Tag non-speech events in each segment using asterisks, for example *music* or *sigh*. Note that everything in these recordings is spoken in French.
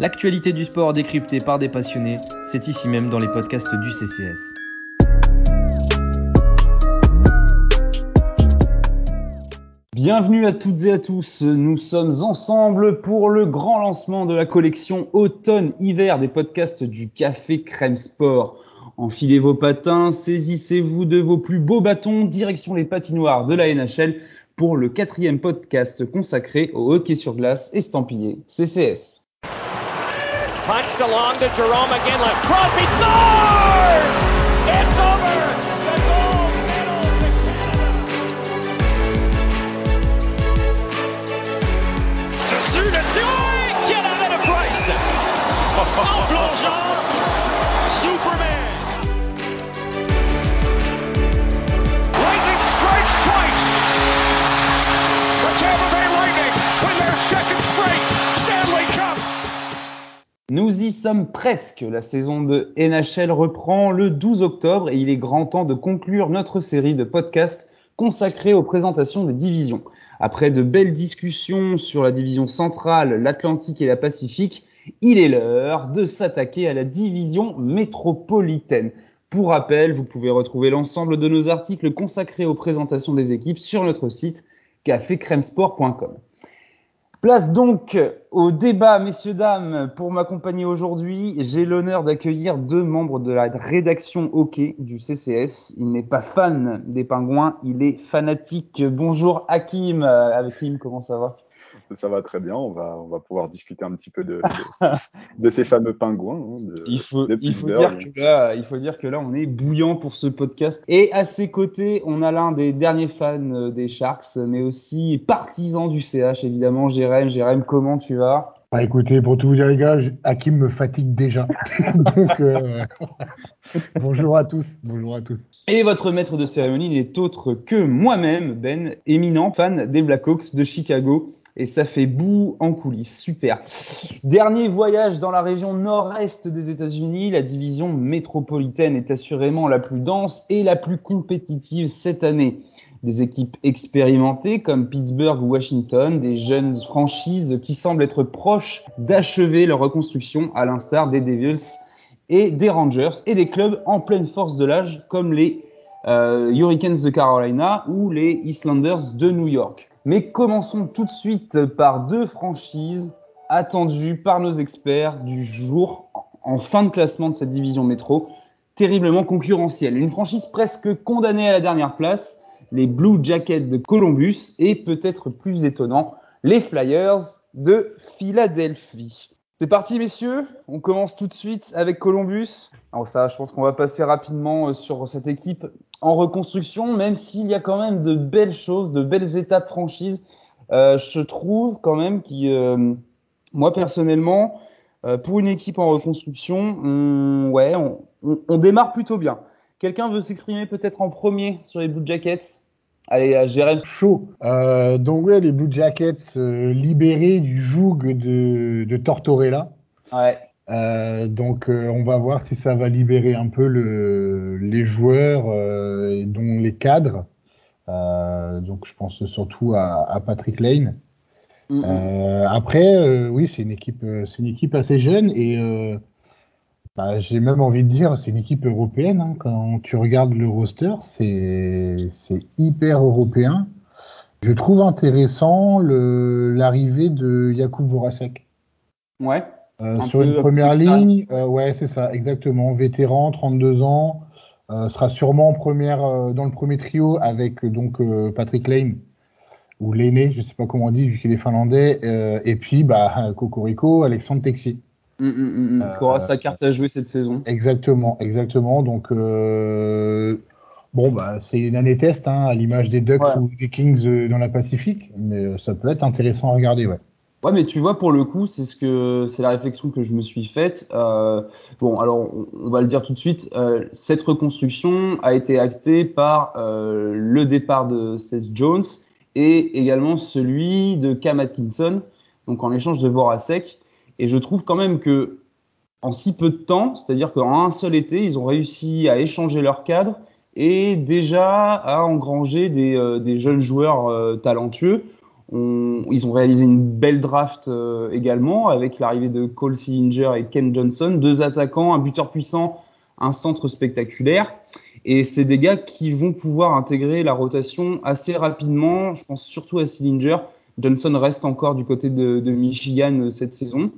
L'actualité du sport décryptée par des passionnés, c'est ici même dans les podcasts du CCS. Bienvenue à toutes et à tous, nous sommes ensemble pour le grand lancement de la collection automne-hiver des podcasts du Café Crème Sport. Enfilez vos patins, saisissez-vous de vos plus beaux bâtons, direction les patinoires de la NHL pour le quatrième podcast consacré au hockey sur glace estampillé CCS. Punched along to Jerome McGinley. Crosby scores! It's over! The gold medal to Canada! Dessus le tir! Quelle arrêt de Price! *laughs* en plongeant! Nous y sommes presque. La saison de NHL reprend le 12 octobre et il est grand temps de conclure notre série de podcasts consacrée aux présentations des divisions. Après de belles discussions sur la division centrale, l'Atlantique et la Pacifique, il est l'heure de s'attaquer à la division métropolitaine. Pour rappel, vous pouvez retrouver l'ensemble de nos articles consacrés aux présentations des équipes sur notre site cafécremesport.com. Place donc au débat, messieurs, dames. Pour m'accompagner aujourd'hui, j'ai l'honneur d'accueillir deux membres de la rédaction hockey du CCS. Il n'est pas fan des pingouins, il est fanatique. Bonjour Hakim. Euh, Hakim, comment ça va? Ça va très bien. On va, on va pouvoir discuter un petit peu de, de, *laughs* de ces fameux pingouins. Hein, de, il, faut, de il, faut dire que là, il faut dire que là, on est bouillant pour ce podcast. Et à ses côtés, on a l'un des derniers fans euh, des Sharks, mais aussi partisan du CH, évidemment. Jérém, Jérém, comment tu vas? Bah écoutez, pour tout vous dire les gars, Hakim me fatigue déjà. *laughs* Donc euh, *laughs* bonjour à tous, bonjour à tous. Et votre maître de cérémonie n'est autre que moi-même, Ben, éminent fan des Blackhawks de Chicago. Et ça fait bout en coulisses. Super. Dernier voyage dans la région nord-est des États-Unis. La division métropolitaine est assurément la plus dense et la plus compétitive cette année. Des équipes expérimentées comme Pittsburgh ou Washington, des jeunes franchises qui semblent être proches d'achever leur reconstruction à l'instar des Devils et des Rangers et des clubs en pleine force de l'âge comme les euh, Hurricanes de Carolina ou les Islanders de New York. Mais commençons tout de suite par deux franchises attendues par nos experts du jour en fin de classement de cette division métro, terriblement concurrentielle. Une franchise presque condamnée à la dernière place, les Blue Jackets de Columbus et peut-être plus étonnant, les Flyers de Philadelphie. C'est parti, messieurs. On commence tout de suite avec Columbus. Alors ça, je pense qu'on va passer rapidement euh, sur cette équipe en reconstruction, même s'il y a quand même de belles choses, de belles étapes franchises. Euh, je trouve quand même qui, euh, moi personnellement, euh, pour une équipe en reconstruction, on, ouais, on, on, on démarre plutôt bien. Quelqu'un veut s'exprimer peut-être en premier sur les Blue Jackets? Allez, à Jérém. Chaud. Euh, donc ouais, les Blue Jackets euh, libérés du joug de, de Tortorella. Ouais. Euh, donc euh, on va voir si ça va libérer un peu le, les joueurs, euh, et dont les cadres. Euh, donc je pense surtout à, à Patrick Lane. Mm, mm. Euh, après, euh, oui, c'est une équipe, c'est une équipe assez jeune et euh, bah, j'ai même envie de dire, c'est une équipe européenne. hein. Quand tu regardes le roster, c'est hyper européen. Je trouve intéressant l'arrivée de Jakub Voracek. Ouais. Euh, Un sur une première ligne, euh, ouais, c'est ça, exactement. Vétéran, 32 ans, euh, sera sûrement en première, dans le premier trio avec donc Patrick Lane ou l'aîné, je sais pas comment on dit vu qu'il est finlandais, euh, et puis bah *laughs* Cocorico, Alexandre Texier. Mm, mm, mm, mm. Qui aura sa carte à jouer cette saison. Exactement, exactement. Donc euh, bon bah c'est une année test hein, à l'image des Ducks Ouais. ou des Kings dans la Pacifique, mais ça peut être intéressant à regarder, ouais. Ouais, mais tu vois, pour le coup, c'est ce que c'est la réflexion que je me suis faite. Euh, bon, alors on, va le dire tout de suite. euh, cette reconstruction a été actée par euh, le départ de Seth Jones et également celui de Cam Atkinson, donc en échange de Voracek. Et je trouve quand même que en si peu de temps, c'est-à-dire qu'en un seul été, ils ont réussi à échanger leur cadre et déjà à engranger des, euh, des jeunes joueurs euh, talentueux. Ils ont réalisé une belle draft euh, également avec l'arrivée de Cole Sillinger et Ken Johnson, deux attaquants, un buteur puissant, un centre spectaculaire. Et c'est des gars qui vont pouvoir intégrer la rotation assez rapidement. Je pense surtout à Sillinger. Johnson reste encore du côté de, de Michigan euh, cette saison.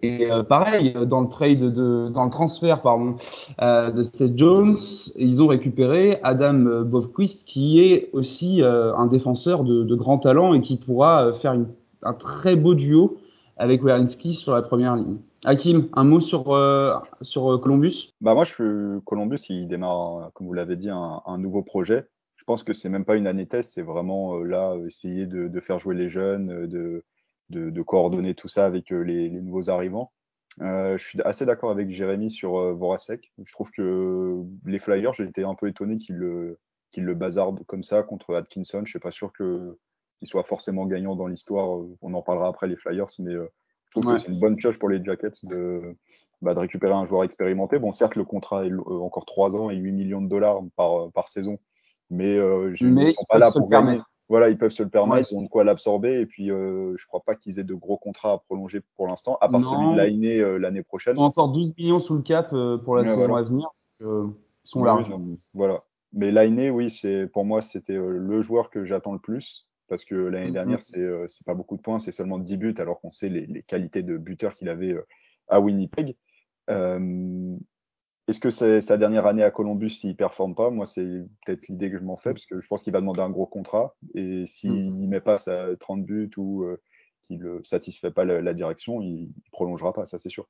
Et euh, pareil, dans le trade de, dans le transfert pardon euh, de Seth Jones, ils ont récupéré Adam Bovquist, qui est aussi euh, un défenseur de, de grand talent et qui pourra euh, faire une- un très beau duo avec Wierenski sur la première ligne. Hakim, un mot sur euh, sur euh, Columbus? Bah moi, je suis Columbus, il démarre, comme vous l'avez dit, un, un nouveau projet. Je pense que c'est même pas une année test, c'est vraiment euh, là essayer de, de faire jouer les jeunes, de, de, de coordonner tout ça avec euh, les, les nouveaux arrivants. Euh, je suis assez d'accord avec Jérémy sur euh, Voracek. Je trouve que les Flyers, j'ai été un peu étonné qu'ils le, qu'ils le bazardent comme ça contre Atkinson. Je suis pas sûr que qu'il soit forcément gagnant dans l'histoire. On en parlera après les Flyers, mais euh, je trouve Ouais. que c'est une bonne pioche pour les Jackets de, bah, de récupérer un joueur expérimenté. Bon, certes, le contrat est euh, encore 3 ans et 8 millions de dollars par, par saison, mais euh, je, ils sont ils pas là pour gagner. Voilà, ils peuvent se le permettre, Ouais. ils ont de quoi l'absorber, et puis euh, je crois pas qu'ils aient de gros contrats à prolonger pour l'instant, à part Non. celui de l'année euh, l'année prochaine. Ils ont encore 12 millions sous le cap euh, pour la saison voilà. à venir. Euh, ils sont Oui, larges. oui, non, voilà. Mais Lainé, oui, c'est pour moi c'était euh, le joueur que j'attends le plus parce que l'année Mhm. dernière c'est euh, c'est pas beaucoup de points, c'est seulement 10 buts alors qu'on sait les, les qualités de buteur qu'il avait euh, à Winnipeg. Est-ce que c'est sa dernière année à Columbus s'il performe pas? Moi, c'est peut-être l'idée que je m'en fais parce que je pense qu'il va demander un gros contrat et s'il met pas sa 30 buts ou euh, qu'il ne satisfait pas la, la direction, il, prolongera pas, ça c'est sûr.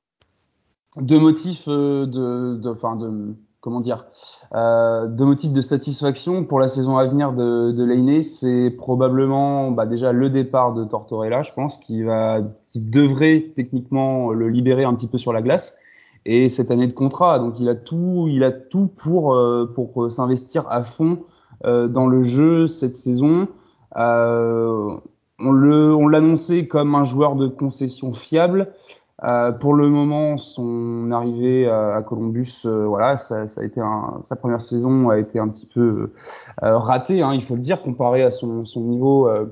deux motifs euh, de, de, enfin de, comment dire, euh, deux motifs de satisfaction pour la saison à venir de, de Lainé, c'est probablement bah, déjà le départ de Tortorella, je pense, qui va, qui devrait techniquement le libérer un petit peu sur la glace. Et cette année de contrat, donc il a tout, il a tout pour euh, pour s'investir à fond euh, dans le jeu cette saison. Euh, on le, on l'annonçait comme un joueur de concession fiable. Euh, pour le moment, son arrivée à, Columbus, euh, voilà, ça, ça, a été un, sa première saison a été un petit peu euh, ratée, hein, il faut le dire, comparé à son, son niveau euh,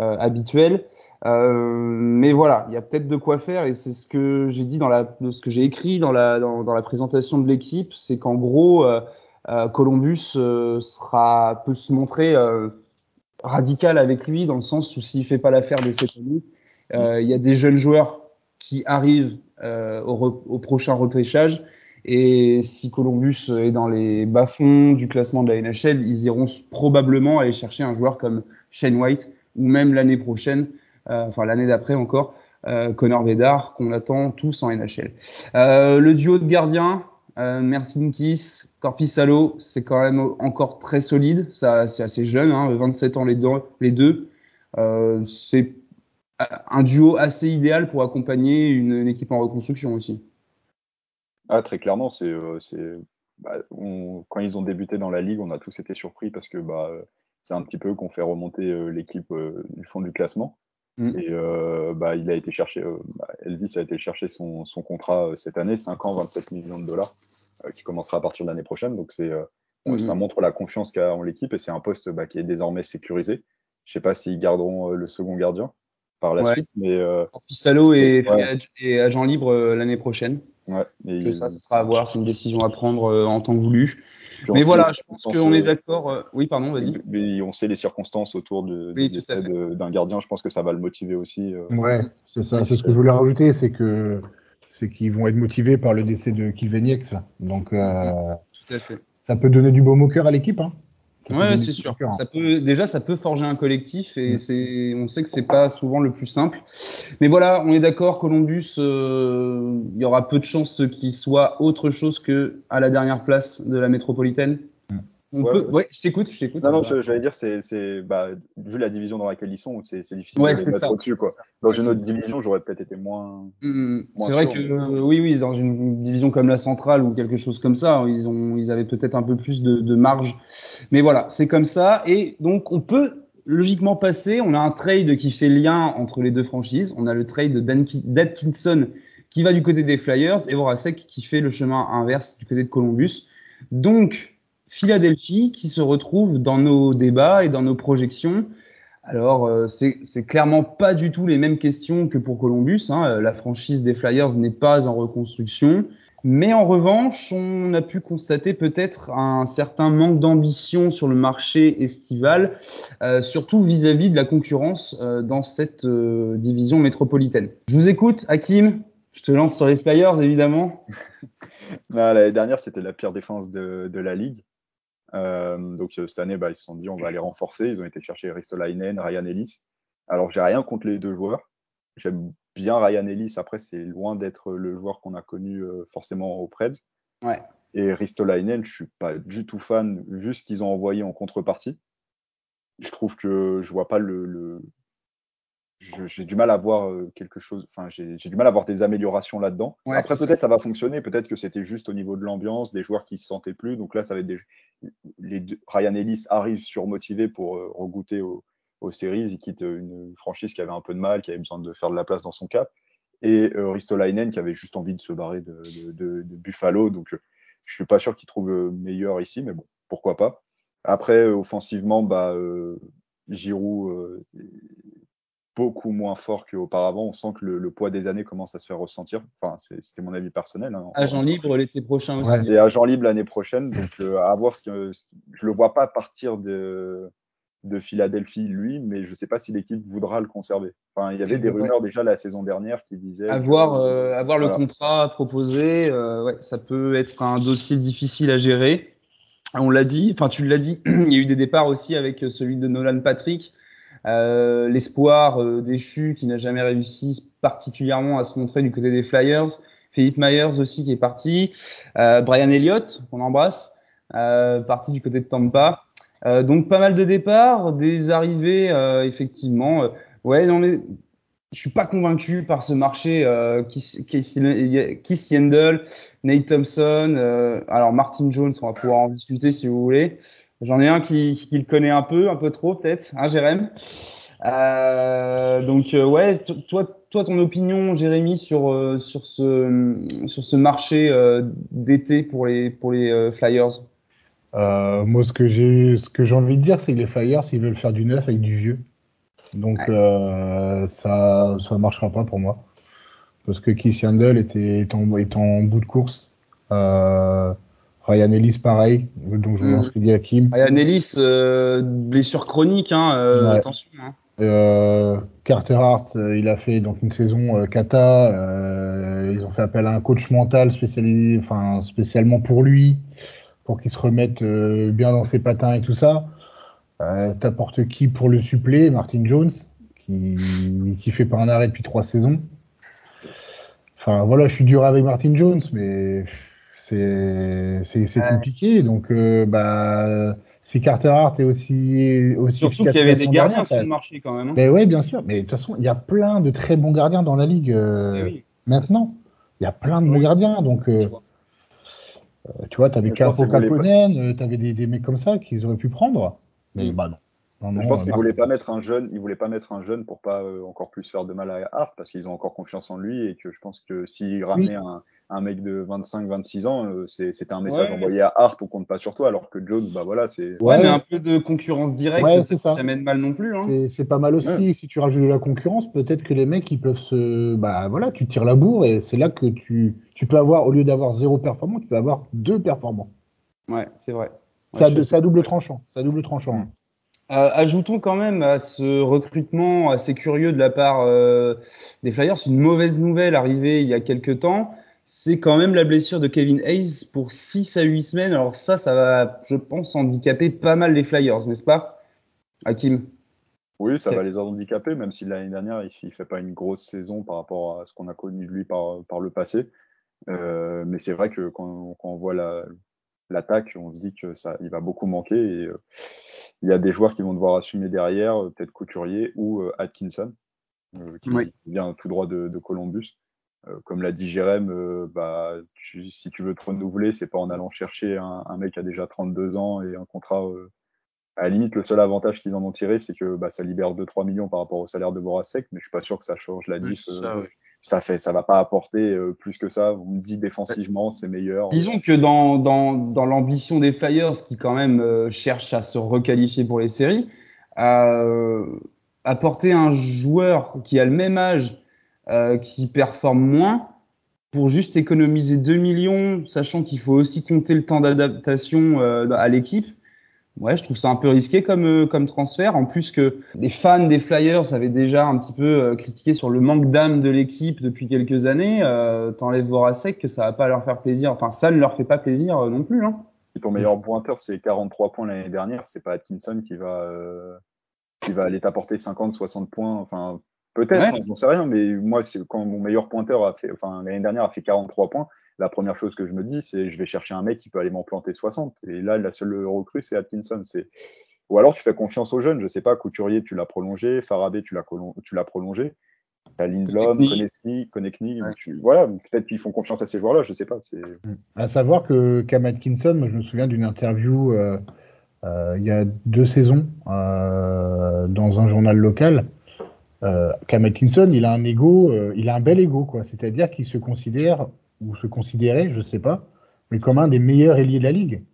euh, habituel. Mais voilà, il y a peut-être de quoi faire et c'est ce que j'ai dit dans la, ce que j'ai écrit dans la, dans, dans la présentation de l'équipe, c'est qu'en gros, euh, Columbus sera peut se montrer radical avec lui dans le sens où s'il fait pas l'affaire de cette année, il y a des jeunes joueurs qui arrivent euh, au, au, prochain repêchage. Et si Columbus est dans les bas-fonds du classement de la NHL, ils iront probablement aller chercher un joueur comme Shane White ou même l'année prochaine, euh, enfin l'année d'après encore, euh, Connor Bedard, qu'on attend tous en NHL. Euh, le duo de gardiens, euh, Mercinkis, Corpissalo, c'est quand même encore très solide. Ça, c'est assez jeune, hein, 27 ans les deux. Les deux. Euh, c'est un duo assez idéal pour accompagner une, équipe en reconstruction aussi. Ah, très clairement, c'est, euh, bah, quand ils ont débuté dans la ligue, on a tous été surpris parce que bah, c'est un petit peu qu'on fait remonter euh, l'équipe euh, du fond du classement. Mm. Et bah, il a été chercher, bah, Elvis a été chercher son, son contrat cette année, 5 ans, 27 millions de dollars, qui commencera à partir de l'année prochaine. Donc c'est, mm -hmm. ça montre la confiance qu'a en l'équipe et c'est un poste bah, qui est désormais sécurisé. Je sais pas s'ils garderont le second gardien par la ouais. suite, mais euh, Pissalo est, ouais. est, agent libre euh, l'année prochaine. Ouais, et que ça, ce sera à voir, c'est une décision à prendre euh, en temps voulu. Mais voilà, je pense qu'on est d'accord. Euh... Oui, pardon, vas-y. Mais on sait les circonstances autour de, oui, du décès d'un gardien. Je pense que ça va le motiver aussi. Euh... Ouais, c'est ça. C'est ce que je voulais rajouter, c'est que c'est qu'ils vont être motivés par le décès de Kilveniex. Donc, euh, Tout à fait. ça peut donner du baume au cœur à l'équipe. Hein. Ouais, c'est sûr. Ça peut déjà, ça peut forger un collectif et mmh. c'est, on sait que c'est pas souvent le plus simple. Mais voilà, on est d'accord. Columbus, euh, il y aura peu de chances qu'il soit autre chose que à la dernière place de la métropolitaine. On ouais, peut... ouais. je t'écoute, je t'écoute. Non, non, j'allais dire, c'est, c'est, bah, vu la division dans laquelle ils sont, c'est, c'est difficile ouais, de les mettre au-dessus, quoi. Dans une autre division, j'aurais peut-être été moins. Mmh. C'est vrai que, euh, oui, oui, dans une division comme la centrale ou quelque chose comme ça, ils ont, ils avaient peut-être un peu plus de, de marge. Mais voilà, c'est comme ça. Et donc, on peut logiquement passer. On a un trade qui fait lien entre les deux franchises. On a le trade d'Atkinson qui va du côté des Flyers et Voracek qui fait le chemin inverse du côté de Columbus. Donc, Philadelphie qui se retrouve dans nos débats et dans nos projections Alors, euh, c'est clairement pas du tout les mêmes questions que pour Columbus. Hein. La franchise des Flyers n'est pas en reconstruction. Mais en revanche, on a pu constater peut-être un certain manque d'ambition sur le marché estival, euh, surtout vis-à-vis de la concurrence euh, dans cette euh, division métropolitaine. Je vous écoute, Hakim. Je te lance sur les Flyers, évidemment. *laughs* L'année dernière, c'était la pire défense de, de la ligue. Donc cette année, bah, ils se sont dit on va les renforcer. Ils ont été chercher Ristolainen, Ryan Ellis. Alors j'ai rien contre les deux joueurs. J'aime bien Ryan Ellis. Après, c'est loin d'être le joueur qu'on a connu euh, forcément au Preds. Ouais. Et Ristolainen, je suis pas du tout fan, vu ce qu'ils ont envoyé en contrepartie. Je trouve que je vois pas le. J'ai du mal à voir euh, quelque chose. Enfin, j'ai du mal à voir des améliorations là-dedans. Après, peut-être ça va fonctionner. Peut-être que c'était juste au niveau de l'ambiance, des joueurs qui se sentaient plus. Donc là, ça va être des. Les Ryan Ellis arrive surmotivé pour euh, regoûter au, aux séries. Il quitte une franchise qui avait un peu de mal, qui avait besoin de faire de la place dans son cap. Et euh, Ristolainen qui avait juste envie de se barrer de, Buffalo. Donc, euh, je suis pas sûr qu'il trouve euh, meilleur ici, mais bon, pourquoi pas. Après, offensivement, bah, Giroud beaucoup moins fort qu'auparavant. On sent que le, poids des années commence à se faire ressentir. Enfin, c'était mon avis personnel. Hein, agent libre l'été prochain aussi. Et agent libre l'année prochaine. Donc, à voir ce que je le vois pas partir de de Philadelphie, lui, mais je ne sais pas si l'équipe voudra le conserver. Enfin, il y avait des rumeurs déjà la saison dernière qui disaient. Avoir, euh, avoir le contrat proposé, euh, ouais, ça peut être un dossier difficile à gérer. On l'a dit, enfin tu l'as dit, *clears throat* il y a eu des départs aussi avec celui de Nolan Patrick, euh, l'espoir euh, déchu qui n'a jamais réussi particulièrement à se montrer du côté des Flyers. Philippe Myers aussi qui est parti, euh, Brian Elliott qu'on embrasse, parti du côté de Tampa. Euh, donc pas mal de départs, des arrivées euh, effectivement. Euh, ouais, non mais je suis pas convaincu par ce marché. Euh, Kiss, Yandel, Nate Thompson, alors Martin Jones, on va pouvoir en discuter si vous voulez. J'en ai un qui, qui, le connaît un peu, un peu trop peut-être, hein, Jérém. Euh, donc ouais, toi, toi, ton opinion, Jérémy, sur sur ce sur ce marché d'été pour les pour les Flyers? Euh, moi, ce que j'ai, ce que j'ai envie de dire, c'est que les Flyers, ils veulent faire du neuf avec du vieux. Donc, euh, ça, ça marchera pas pour moi. Parce que Keith Yandel était, est en, est en bout de course. Euh, Ryan Ellis, pareil. Donc, je pense mm. dit Kim. Ryan Ellis, euh, blessure chronique, hein, euh, attention. Hein. Euh, Carter Hart, euh, il a fait donc une saison kata. ils ont fait appel à un coach mental spécialisé, enfin spécialement pour lui pour qu'il se remette euh, bien dans ses patins et tout ça. Euh, T'apportes qui pour le suppléer? Martin Jones, qui, qui fait pas un arrêt depuis trois saisons. Enfin voilà, je suis dur avec Martin Jones, mais c'est c'est compliqué. Donc euh, bah si Carter Hart est aussi aussi surtout qu'il y avait des gardiens sur le marché quand même. Hein. Mais oui, bien sûr. Mais de toute façon, il y a plein de très bons gardiens dans la ligue euh, eh maintenant. Il y a plein de bons gardiens, donc. Euh, euh, tu vois, tu avais Capo Kaponen, euh, tu avais des, des, mecs comme ça qu'ils auraient pu prendre. Mais mm. bah non. Non, je pense qu'ils voulaient pas mettre un jeune, ils voulaient pas mettre un jeune pour pas euh, encore plus faire de mal à Hart parce qu'ils ont encore confiance en lui et que je pense que s'ils ramenaient un, un, mec de 25-26 ans, euh, c'était un message envoyé à Hart, on compte pas sur toi, alors que Jones, bah voilà, c'est. Ouais, mais un peu de concurrence directe, ouais, ça. Ça mène mal non plus. Hein. C'est pas mal aussi. Si tu rajoutes de la concurrence, peut-être que les mecs ils peuvent se, bah voilà, tu tires la bourre et c'est là que tu tu peux avoir, au lieu d'avoir zéro performant, tu peux avoir deux performants. Ouais, c'est vrai. à double tranchant. Ça double tranchant. Hein. Euh, ajoutons quand même à ce recrutement assez curieux de la part euh, des Flyers une mauvaise nouvelle arrivée il y a quelques temps. C'est quand même la blessure de Kevin Hayes pour 6 à 8 semaines. Alors ça, ça va, je pense, handicaper pas mal les Flyers, n'est-ce pas Hakim? Oui, ça va les handicaper, même si l'année dernière, il ne fait pas une grosse saison par rapport à ce qu'on a connu de lui par, par le passé. Euh, mais c'est vrai que quand, quand on voit l'attaque, on se dit que ça, il va beaucoup manquer. Et euh, il y a des joueurs qui vont devoir assumer derrière, euh, peut-être Couturier ou Atkinson, qui vient tout droit de, de Columbus. comme l'a dit Jérém, bah, si tu veux te renouveler, c'est pas en allant chercher un, un, mec qui a déjà 32 ans et un contrat. à la limite, le seul avantage qu'ils en ont tiré, c'est que bah, ça libère 2-3 millions par rapport au salaire de Borasek, mais je suis pas sûr que ça change la diff ça fait ça va pas apporter euh, plus que ça. Vous me dites défensivement, c'est meilleur. Disons que dans, dans, dans l'ambition des Flyers, qui quand même euh, cherchent à se requalifier pour les séries, euh, apporter un joueur qui a le même âge, euh, qui performe moins, pour juste économiser 2 millions, sachant qu'il faut aussi compter le temps d'adaptation euh, à l'équipe. Ouais, je trouve ça un peu risqué comme euh, comme transfert. En plus que les fans des Flyers avaient déjà un petit peu euh, critiqué sur le manque d'âme de l'équipe depuis quelques années. Euh, T'enlèves Voracek que ça va pas leur faire plaisir. Enfin, ça ne leur fait pas plaisir euh, non plus. Hein. Et ton meilleur pointeur, c'est 43 points l'année dernière. C'est pas Atkinson qui va euh, qui va aller t'apporter 50, 60 points. Enfin, peut-être, Ouais. hein, j'en sais rien. Mais moi, c'est quand mon meilleur pointeur a fait, enfin l'année dernière a fait 43 points. La première chose que je me dis, c'est je vais chercher un mec qui peut aller m'en planter 60. Et là, la seule recrue, c'est Atkinson. C'est ou alors tu fais confiance aux jeunes. Je sais pas, Couturier, tu l'as prolongé, Farabé, tu l'as colon- tu l'as prolongé. T'as Lindblom, Konechny. Konechny, Konechny, Ouais. tu- voilà, peut-être qu'ils font confiance à ces joueurs-là, je sais pas. C'est À savoir que Cam Atkinson, moi, je me souviens d'une interview euh, euh, il y a deux saisons euh, dans un journal local. Euh, Cam Atkinson, il a un ego, euh, il a un bel ego, quoi. C'est-à-dire qu'il se considère ou se considérait, je sais pas, mais comme un des meilleurs ailiers de la ligue.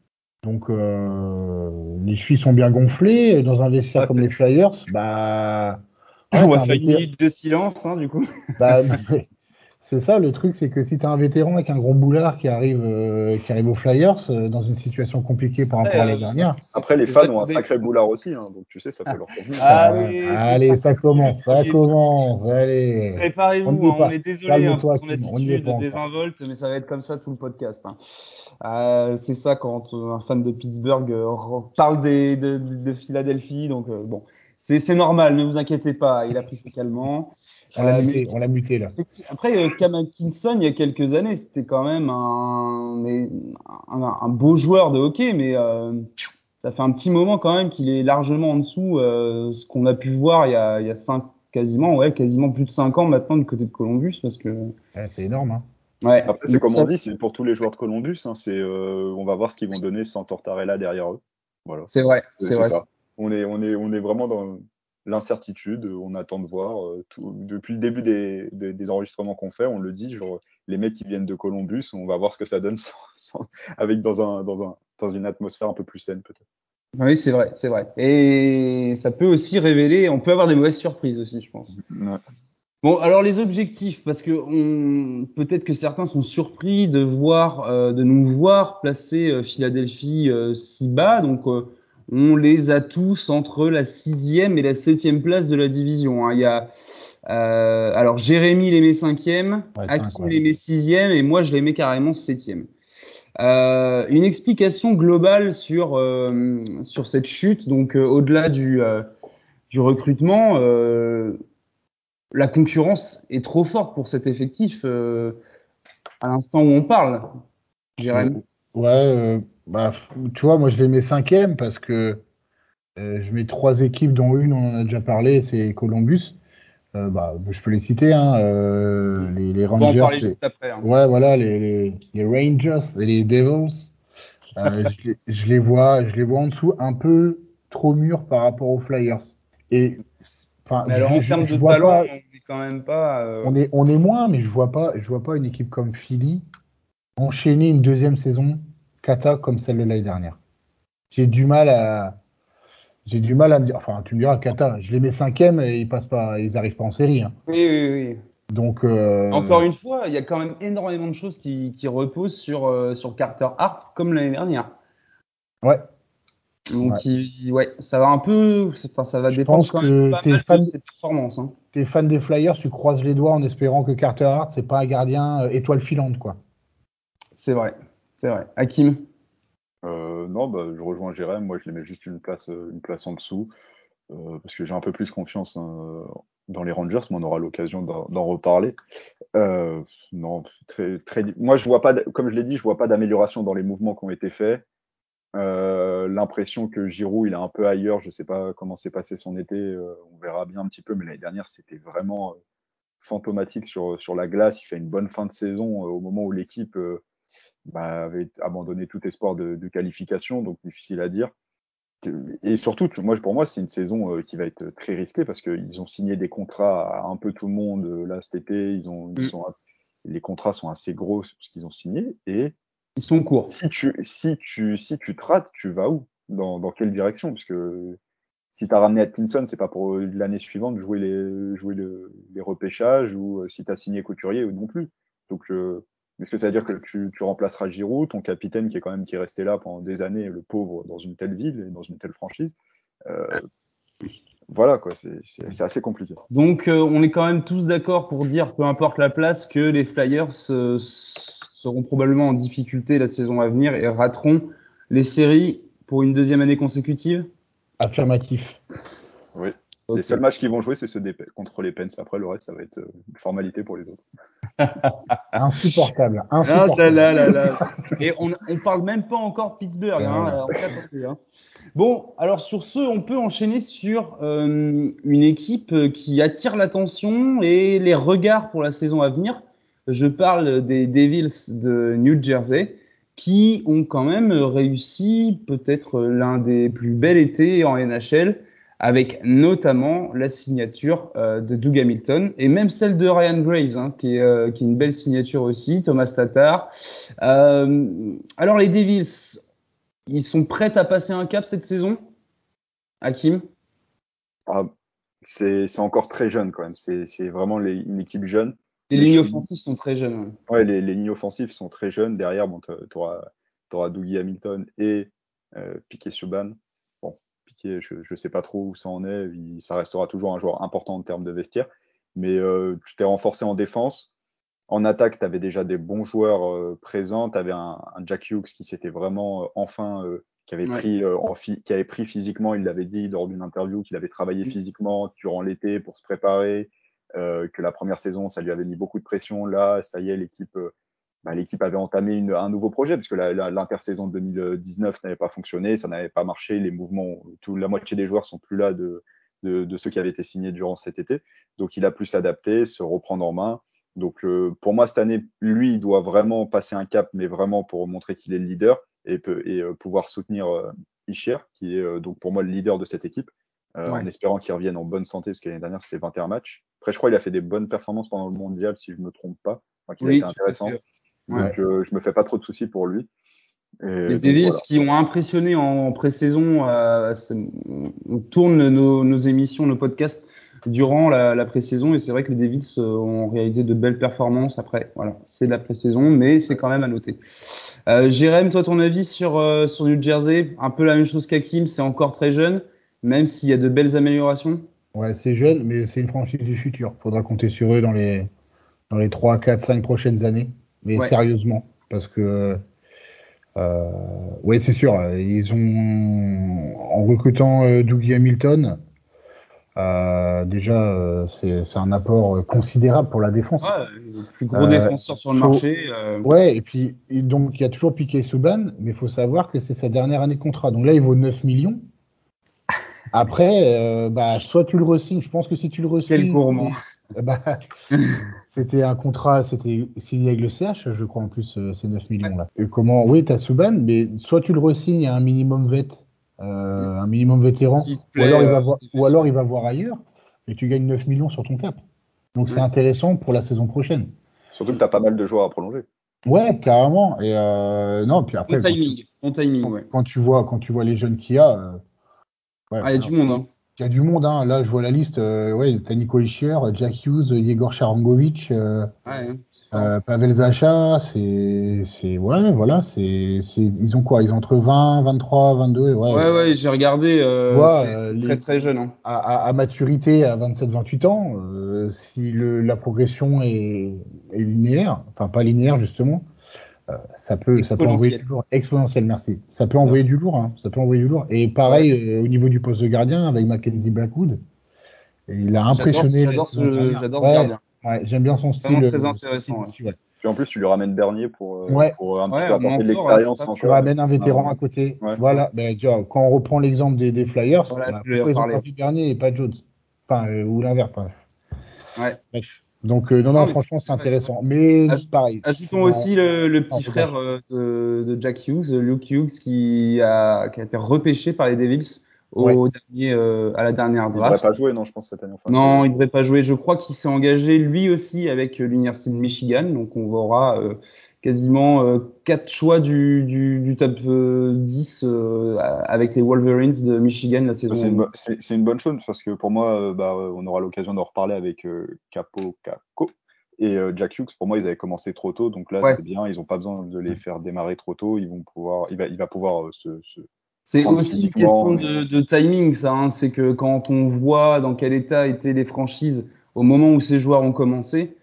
Donc euh, les chevilles sont bien gonflées dans un vestiaire Ouais, comme les Flyers, bah *laughs* On va faire une minute de silence, hein, du coup. bah, *laughs* c'est ça le truc, c'est que si tu as un vétéran avec un gros boulard qui arrive, euh, qui arrive aux Flyers euh, dans une situation compliquée par rapport à l'année dernière. Après, les fans ont un sacré boulard aussi, hein, donc tu sais, ça peut leur convenir. Ah, Ouais, Allez, allez, ça commence, ça commence, allez. On Préparez-vous, est hein, on est désolé hein, pour son on attitude pas encore. désinvolte, mais ça va être comme ça tout le podcast. hein. Euh, c'est ça quand euh, un fan de Pittsburgh euh, parle des, de, de, de Philadelphie, donc euh, bon, c'est c'est normal, ne vous inquiétez pas, il a pris ses calmants. On l'a muté, on l'a muté là. Après, euh, Cam Atkinson, il y a quelques années, c'était quand même un, un, un beau joueur de hockey, mais euh, ça fait un petit moment quand même qu'il est largement en dessous euh, ce qu'on a pu voir il y a, il y a cinq, quasiment, ouais, quasiment plus de cinq ans maintenant du côté de Columbus, parce que Ouais, c'est énorme. Hein. ouais. Après, c'est comme Ça- on dit, c'est pour tous les joueurs de Columbus, hein, c'est, euh, on va voir ce qu'ils vont donner sans Tortarella derrière eux. Voilà. C'est vrai, c'est vrai. ça. On est, on est, on est vraiment dans l'incertitude. On attend de voir. euh, tout- depuis le début des, des, des enregistrements qu'on fait, on le dit, genre, les mecs qui viennent de Columbus, on va voir ce que ça donne *laughs* sans, sans- avec dans un, dans un, dans une atmosphère un peu plus saine peut-être. Oui, c'est vrai, c'est vrai. Et ça peut aussi révéler, on peut avoir des mauvaises surprises aussi, je pense. Ouais. Bon, alors les objectifs, parce que on... peut-être que certains sont surpris de voir, euh, de nous voir placer euh, Philadelphie euh, si bas. Donc, euh, on les a tous entre la sixième et la septième place de la division. hein. Il y a, euh, alors Jérémy les met cinquième, Ouais, Hakim les met sixième et moi je les mets carrément septième. Euh, une explication globale sur euh, sur cette chute, donc euh, au-delà du euh, du recrutement. euh, la concurrence est trop forte pour cet effectif euh, à l'instant où on parle. Jérémy. Ouais, euh, bah, tu vois, moi je les mets cinquième parce que euh, je mets trois équipes, dont une, on en a déjà parlé, c'est Columbus. Euh, bah, je peux les citer, hein, euh, les, les On va en Rangers. parler les- juste après. hein. Ouais, voilà, les, les, Rangers et les Devils. Euh, *laughs* je, les, je les vois, je les vois en dessous un peu trop mûrs par rapport aux Flyers. Et enfin, Mais je, en termes je de vois talent, pas, on est quand même pas. euh, on est, on est moins, mais je vois pas, je vois pas une équipe comme Philly enchaîner une deuxième saison cata comme celle de l'année dernière. J'ai du mal à, j'ai du mal à me dire, enfin, tu me diras cata, je les mets cinquième et ils passent pas, ils arrivent pas en série. hein. Oui, oui, oui. Donc, euh, Encore une fois, il y a quand même énormément de choses qui, qui reposent sur, euh, sur Carter Hart comme l'année dernière. ouais, Donc, Ouais. il- ouais, ça va un peu. Enfin, ça va Je dépendre pense quand que même pas t'es fan- de ses performances. Hein. t'es fan des Flyers, tu croises les doigts en espérant que Carter Hart, c'est pas un gardien euh, étoile filante, quoi. C'est vrai, c'est vrai. Hakim. Euh, non, bah, je rejoins Jérém. Moi, je les mets juste une place, euh, une place en dessous euh, parce que j'ai un peu plus confiance hein, dans les Rangers, mais on aura l'occasion d'en reparler. Non, très, très. Moi, je vois pas, comme je l'ai dit, je vois pas d'amélioration dans les mouvements qui ont été faits. L'impression que Giroud, il est un peu ailleurs. Je sais pas comment s'est passé son été. on verra bien un petit peu, mais l'année dernière, c'était vraiment fantomatique sur sur la glace. Il fait une bonne fin de saison au moment où l'équipe bah, avait abandonné tout espoir de, de qualification, donc difficile à dire. Et surtout, moi, pour moi, c'est une saison euh, qui va être très risquée parce qu'ils ont signé des contrats à un peu tout le monde euh, là cet été. Ils ont, ils Mm. les contrats sont assez gros ce qu'ils ont signé. Et Ils sont courts. si tu, si tu, si tu te rates, tu vas où? Dans, dans quelle direction? Parce que si tu as ramené Atkinson, c'est pas pour l'année suivante de jouer les, jouer le, les repêchages ou si tu as signé Couturier non plus. Donc, est-ce que ça veut dire que tu, tu, remplaceras Giroud, ton capitaine qui est quand même qui est resté là pendant des années, le pauvre, dans une telle ville et dans une telle franchise euh, Voilà, quoi, c'est assez compliqué. Donc, euh, on est quand même tous d'accord pour dire, peu importe la place, que les Flyers euh, seront probablement en difficulté la saison à venir et rateront les séries pour une deuxième année consécutive? Affirmatif. Oui. Les seuls matchs qu'ils vont jouer, c'est ceux des, contre les Pens. Après, le reste, ça va être une formalité pour les autres. *laughs* insupportable. Ah, insupportable. là, là, là, *laughs* Et on, on parle même pas encore de Pittsburgh. Hein, hein. Bon, alors sur ce, on peut enchaîner sur euh, une équipe qui attire l'attention et les regards pour la saison à venir. Je parle des Devils de New Jersey qui ont quand même réussi peut-être l'un des plus bels étés en NHL avec notamment la signature euh, de Doug Hamilton et même celle de Ryan Graves, hein, qui, est, euh, qui, est, une belle signature aussi, Thomas Tatar. Euh, alors les Devils, ils sont prêts à passer un cap cette saison? Hakim? Ah, C'est encore très jeune quand même, c'est vraiment les, une équipe jeune. Les, lignes offensives sont très jeunes. Ouais, ouais les, les, lignes offensives sont très jeunes. Derrière, bon, tu auras, auras Dougie Hamilton et Piquet Subban je ne sais pas trop où ça en est. ça restera toujours un joueur important en termes de vestiaire. Mais euh, tu t'es renforcé en défense. En attaque, tu avais déjà des bons joueurs euh, présents. Tu avais un, Jack Hughes qui s'était vraiment euh, enfin, qui, avait pris, qui avait pris physiquement, il l'avait dit lors d'une interview, qu'il avait travaillé physiquement durant l'été pour se préparer, que la première saison, ça lui avait mis beaucoup de pression. Là, ça y est, l'équipe bah, l'équipe avait entamé une, un nouveau projet puisque l'intersaison de 2019 n'avait pas fonctionné, ça n'avait pas marché, les mouvements, tout, la moitié des joueurs sont plus là de, de, de, ceux qui avaient été signés durant cet été. Donc il a pu s'adapter, se reprendre en main. Donc euh, pour moi cette année, lui, il doit vraiment passer un cap, mais vraiment pour montrer qu'il est le leader et, peut, et euh, pouvoir soutenir euh, Isher, qui est euh, donc pour moi le leader de cette équipe. Ouais. en espérant qu'il revienne en bonne santé, parce que l'année dernière, c'était 21 matchs. Après, je crois qu'il a fait des bonnes performances pendant le mondial, si je ne me trompe pas. Enfin, oui, a été intéressant. Donc, euh, je me fais pas trop de soucis pour lui. Et les Devils voilà. qui ont impressionné en pré-saison, euh, on tourne nos, nos, émissions, nos podcasts durant la, la pré-saison et c'est vrai que les Devils ont réalisé de belles performances. Après, voilà, c'est de la pré-saison, mais c'est quand même à noter. Euh, Jérém, toi, ton avis sur, euh, sur New Jersey? Un peu la même chose qu'Hakim, c'est encore très jeune, même s'il y a de belles améliorations? Ouais, c'est jeune, mais c'est une franchise du futur. Faudra compter sur eux dans les, dans les 3, 4, 5 prochaines années mais ouais. sérieusement, parce que euh, oui, c'est sûr, ils ont en recrutant euh, Dougie Hamilton, euh, déjà euh, c'est un apport considérable pour la défense. Ouais, le plus gros défenseur sur le faut, marché. Ouais, et puis et donc il y a toujours Piqué Souban, mais il faut savoir que c'est sa dernière année de contrat. Donc là, il vaut 9 millions. *laughs* Après, bah, soit tu le re-signes, je pense que si tu le re-signes. Quel gourmand. Bah, *laughs* c'était un contrat, c'était signé avec le CH, je crois en plus, euh, ces 9 millions là. Et comment Oui, t'as Souban, mais soit tu le resignes à un minimum vet, euh, un minimum vétéran, plaît, ou, alors il va voir, ou alors il va voir ailleurs, et tu gagnes 9 millions sur ton cap. Donc c'est intéressant pour la saison prochaine. Surtout que t'as pas mal de joueurs à prolonger. Ouais, carrément. Et euh, non, puis après. Bon timing, bon timing, quand, ouais. Quand tu vois, quand tu vois les jeunes qu'il y a. Euh, ouais, ah, il y a du monde, hein. Il y a du monde, hein. là je vois la liste, euh, ouais, t'as Nico Ischier, Jack Hughes, Yegor Charangovic, euh, ouais, euh, Pavel Zacha, c'est, c'est, ouais, voilà, c'est, c'est, ils ont quoi? Ils ont entre 20, 23, 22, ouais. Ouais, ouais, j'ai regardé, euh, vois, c'est, c'est très très jeune. Hein. À, à, à, maturité, à 27, 28 ans, si le, la progression est, est linéaire, enfin pas linéaire justement, ça peut, ça peut envoyer du lourd. Exponentiel, merci. Ça peut envoyer ouais. du lourd, hein. ça peut envoyer du lourd. Et pareil ouais. euh, au niveau du poste de gardien avec Mackenzie Blackwood. il a impressionné. J'adore ce, j'adore ouais, gardien. Ouais, j'aime bien son style. Vraiment très intéressant. Style, Puis en plus, tu lui ramènes Bernier pour, euh, ouais. pour un petit peu apporter de l'expérience. Tu ramènes un vétéran à côté. Voilà. Ben, tu vois, quand on reprend l'exemple des, des, Flyers, voilà, bah, ils ont pas Bernier et pas Jones Enfin, euh, ou l'inverse. Ouais. Bref. Donc euh, non, non, non franchement, c'est intéressant. Mais Aj pareil. Ajoutons aussi le, le, petit non, frère euh, de, de, Jack Hughes, Luke Hughes, qui a, qui a été repêché par les Devils au dernier, euh, à la dernière Il draft. devrait pas jouer, non, je pense, cette année. Enfin, non, il devrait pas jouer. Je crois qu'il s'est engagé lui aussi avec euh, l'Université de Michigan. Donc on euh, quasiment euh, quatre choix du, du, du top euh, 10 euh, avec les Wolverines de Michigan la saison. C'est une, bo- une bonne chose parce que pour moi, euh, bah, euh, on aura l'occasion d'en reparler avec euh, Capo Caco et euh, Jack Hughes. Pour moi, ils avaient commencé trop tôt, donc là, Ouais. c'est bien. Ils n'ont pas besoin de les faire démarrer trop tôt. Ils vont pouvoir, il va, il va pouvoir euh, se, se- C'est aussi une question de, de timing, ça. hein. C'est que quand on voit dans quel état étaient les franchises au moment où ces joueurs ont commencé,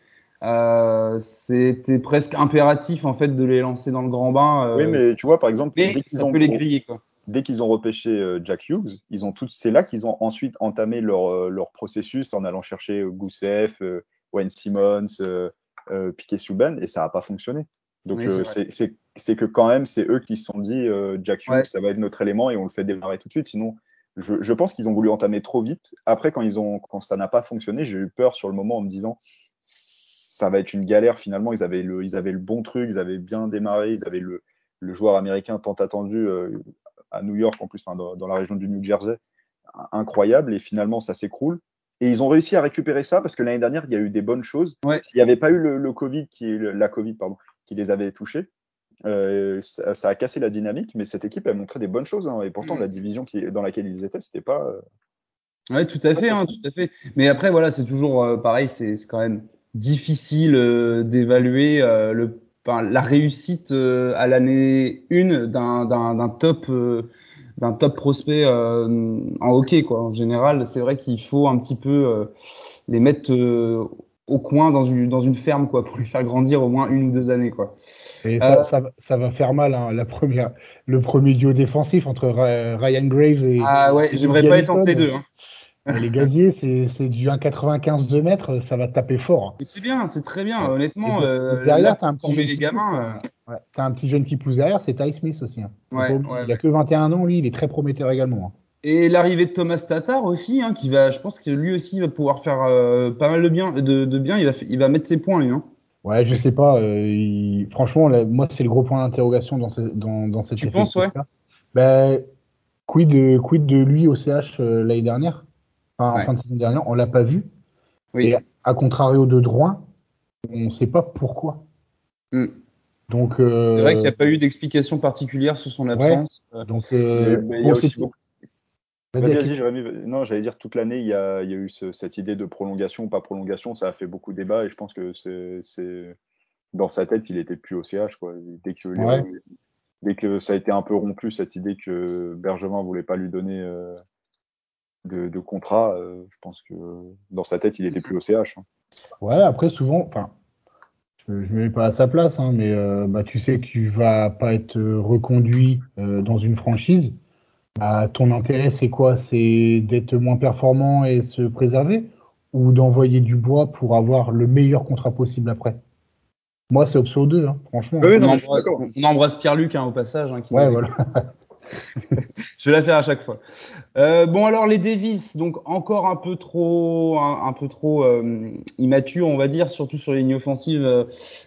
euh, c'était presque impératif en fait de les lancer dans le grand bain. euh, Oui, mais tu vois, par exemple, mais dès qu'ils ont, peut les griller quoi. dès qu'ils ont repêché euh, Jack Hughes, ils ont tout, c'est là qu'ils ont ensuite entamé leur, leur processus en allant chercher Goussef, euh, Wayne Simmons, euh, Piquet Souban, et ça n'a pas fonctionné. Donc Oui, c'est que quand même, c'est eux qui se sont dit Jack Hughes, Ouais. ça va être notre élément et on le fait démarrer tout de suite. Sinon, je, je pense qu'ils ont voulu entamer trop vite. Après, quand, ils ont, quand ça n'a pas fonctionné, j'ai eu peur sur le moment en me disant ça va être une galère. Finalement, ils avaient le, ils avaient le bon truc, ils avaient bien démarré, ils avaient le, le joueur américain tant attendu euh, à New York, en plus, enfin, dans, dans la région du New Jersey, incroyable. Et finalement, ça s'écroule. Et ils ont réussi à récupérer ça parce que l'année dernière, il y a eu des bonnes choses. Ouais. S'il n'y avait pas eu le, le Covid, qui, la Covid, pardon, qui les avait touchés, euh, ça, ça a cassé la dynamique. Mais cette équipe a montré des bonnes choses. hein. et pourtant, Mm. la division qui, dans laquelle ils étaient, c'était pas. euh, Ouais, tout à pas fait, hein, tout à fait. Mais après, voilà, c'est toujours euh, pareil, c'est quand même difficile euh, d'évaluer euh, le, enfin, la réussite euh, à l'année une d'un d'un d'un top euh, d'un top prospect euh, en hockey, quoi. En général, c'est vrai qu'il faut un petit peu les mettre au coin dans une dans une ferme, quoi, pour les faire grandir au moins une ou deux années, quoi. Et ça, ça, va- ça va faire mal, hein, la première, le premier duo défensif entre Ryan Graves et, Ah ouais, j'aimerais pas être entre les deux. Hein. Les gaziers, c'est du 1,95 de mètres, ça va taper fort. C'est bien, c'est très bien, honnêtement. Et euh, derrière, t'as un petit les gamins. Ouais. T'as un petit jeune qui pousse derrière, c'est Ty Smith aussi. Hein. Ouais, ouais, il a que 21 ans, lui, il est très prometteur également. hein. Et l'arrivée de Thomas Tatar aussi, hein, qui va, je pense que lui aussi va pouvoir faire euh, pas mal de bien, de, de bien. Il va, f- il va mettre ses points lui. Hein. Ouais, je sais pas. euh, il- Franchement, là, moi, c'est le gros point d'interrogation dans, ce- dans, dans cette Tu penses, ouais? Ben, quid, de, quid de lui au CH euh, l'année dernière? Enfin, en fin de saison dernière, on l'a pas vu. Oui. Et à contrario de Drouin, on ne sait pas pourquoi. Mm. Donc, euh, C'est vrai qu'il n'y a pas eu d'explication particulière sur son absence. Donc Mais- euh, mais bon, aussi beaucoup. Vas-y. Non, j'allais dire toute l'année, il y a, il y a eu ce- cette idée de prolongation ou pas prolongation. Ça a fait beaucoup de débat et je pense que c'est, dans sa tête, il était plus au CH. Quoi. Dès que les- dès que ça a été un peu rompu cette idée que Bergevin voulait pas lui donner euh, de, de contrat, euh, je pense que dans sa tête, il était plus au CH. hein. Ouais, après, souvent, enfin, je ne me mets pas à sa place, hein, mais euh, bah, tu sais que tu vas pas être reconduit euh, dans une franchise. Bah, ton intérêt, c'est quoi? C'est d'être moins performant et se préserver ou d'envoyer du bois pour avoir le meilleur contrat possible après? Moi, c'est option 2, hein, franchement. Oui, on, non, embrasse, d'accord. on embrasse Pierre-Luc hein, au passage. Hein, qui Ouais, voilà. *laughs* Je vais la faire à chaque fois. Euh, bon alors les Devils, donc encore un peu trop, un, un peu trop euh, immature, on va dire, surtout sur les lignes offensives. euh,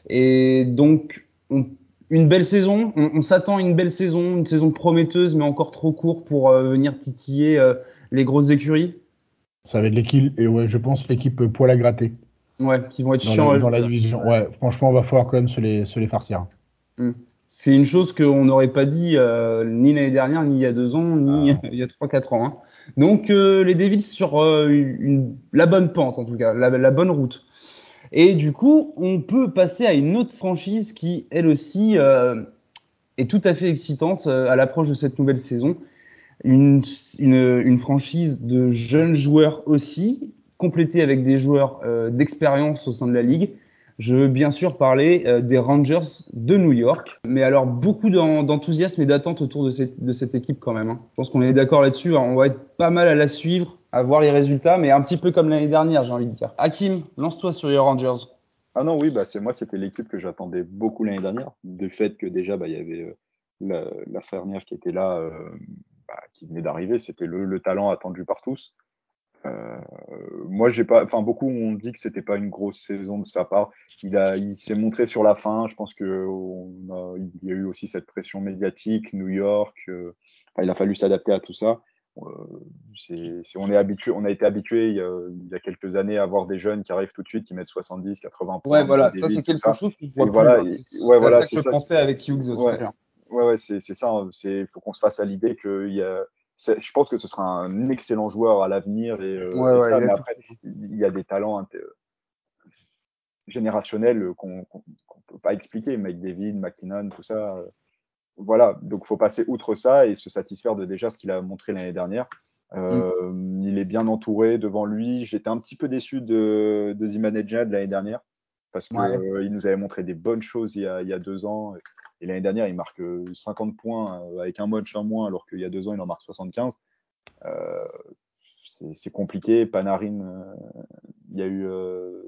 et donc on- une belle saison. On, on s'attend à une belle saison, une saison prometteuse, mais encore trop court pour venir titiller les grosses écuries. Ça va être l'équipe, et ouais, je pense l'équipe poil à gratter Ouais, qui vont être dans chiants. la, dans la division. Ouais, franchement, va falloir quand même se les, se les farcir. C'est une chose qu'on n'aurait pas dit euh, ni l'année dernière, ni il y a deux ans, ni Ah. *laughs* il y a trois, quatre ans. hein. Donc euh, les Devils sur euh, une, la bonne pente en tout cas, la, la bonne route. Et du coup, on peut passer à une autre franchise qui, elle aussi, euh, est tout à fait excitante euh, à l'approche de cette nouvelle saison. Une, une, une franchise de jeunes joueurs aussi, complétée avec des joueurs euh, d'expérience au sein de la ligue. Je veux bien sûr parler euh, des Rangers de New York. Mais alors, beaucoup d'en- d'enthousiasme et d'attente autour de cette, équipe quand même. hein. Je pense qu'on est d'accord là-dessus. On va être pas mal à la suivre, à voir les résultats, mais un petit peu comme l'année dernière, j'ai envie de dire. Hakim, lance-toi sur les Rangers. Ah non, oui, bah, c'est moi, c'était l'équipe que j'attendais beaucoup l'année dernière, du fait que déjà, bah, il y avait euh, la, la fermière qui était là, euh, bah, qui venait d'arriver, c'était le talent attendu par tous. Euh, moi, j'ai pas, enfin, beaucoup ont dit que c'était pas une grosse saison de sa part. Il a, il s'est montré sur la fin. Je pense que on a, il y a eu aussi cette pression médiatique, New York. euh, enfin, il a fallu s'adapter à tout ça. c'est, on est habitué, on a été habitué il y a, il y a, quelques années à voir des jeunes qui arrivent tout de suite, qui mettent 70, 80 points. Ouais, voilà, ça c'est quelque chose qui voit voilà, plus. Et, ouais, voilà, ça que je ça, pensais avec Hughes ouais, ouais, ouais, c'est, c'est ça. C'est, faut qu'on se fasse à l'idée qu'il y a. Je pense que ce sera un excellent joueur à l'avenir et, euh, ouais, et ouais, ça, il mais après, il y a des talents générationnels qu'on qu peut pas expliquer. Mike David, McKinnon, tout ça. euh, voilà, donc faut passer outre ça et se satisfaire de déjà ce qu'il a montré l'année dernière. Euh, mm. Il est bien entouré devant lui. J'étais un petit peu déçu de, de Zimanejad l'année dernière parce qu'il Ouais. euh, il nous avait montré des bonnes choses il y a, il y a deux ans. Et l'année dernière, il marque 50 points euh, avec un match en moins alors qu'il y a deux ans, il en marque 75. Euh, c'est compliqué. Panarin, euh, il y a eu euh,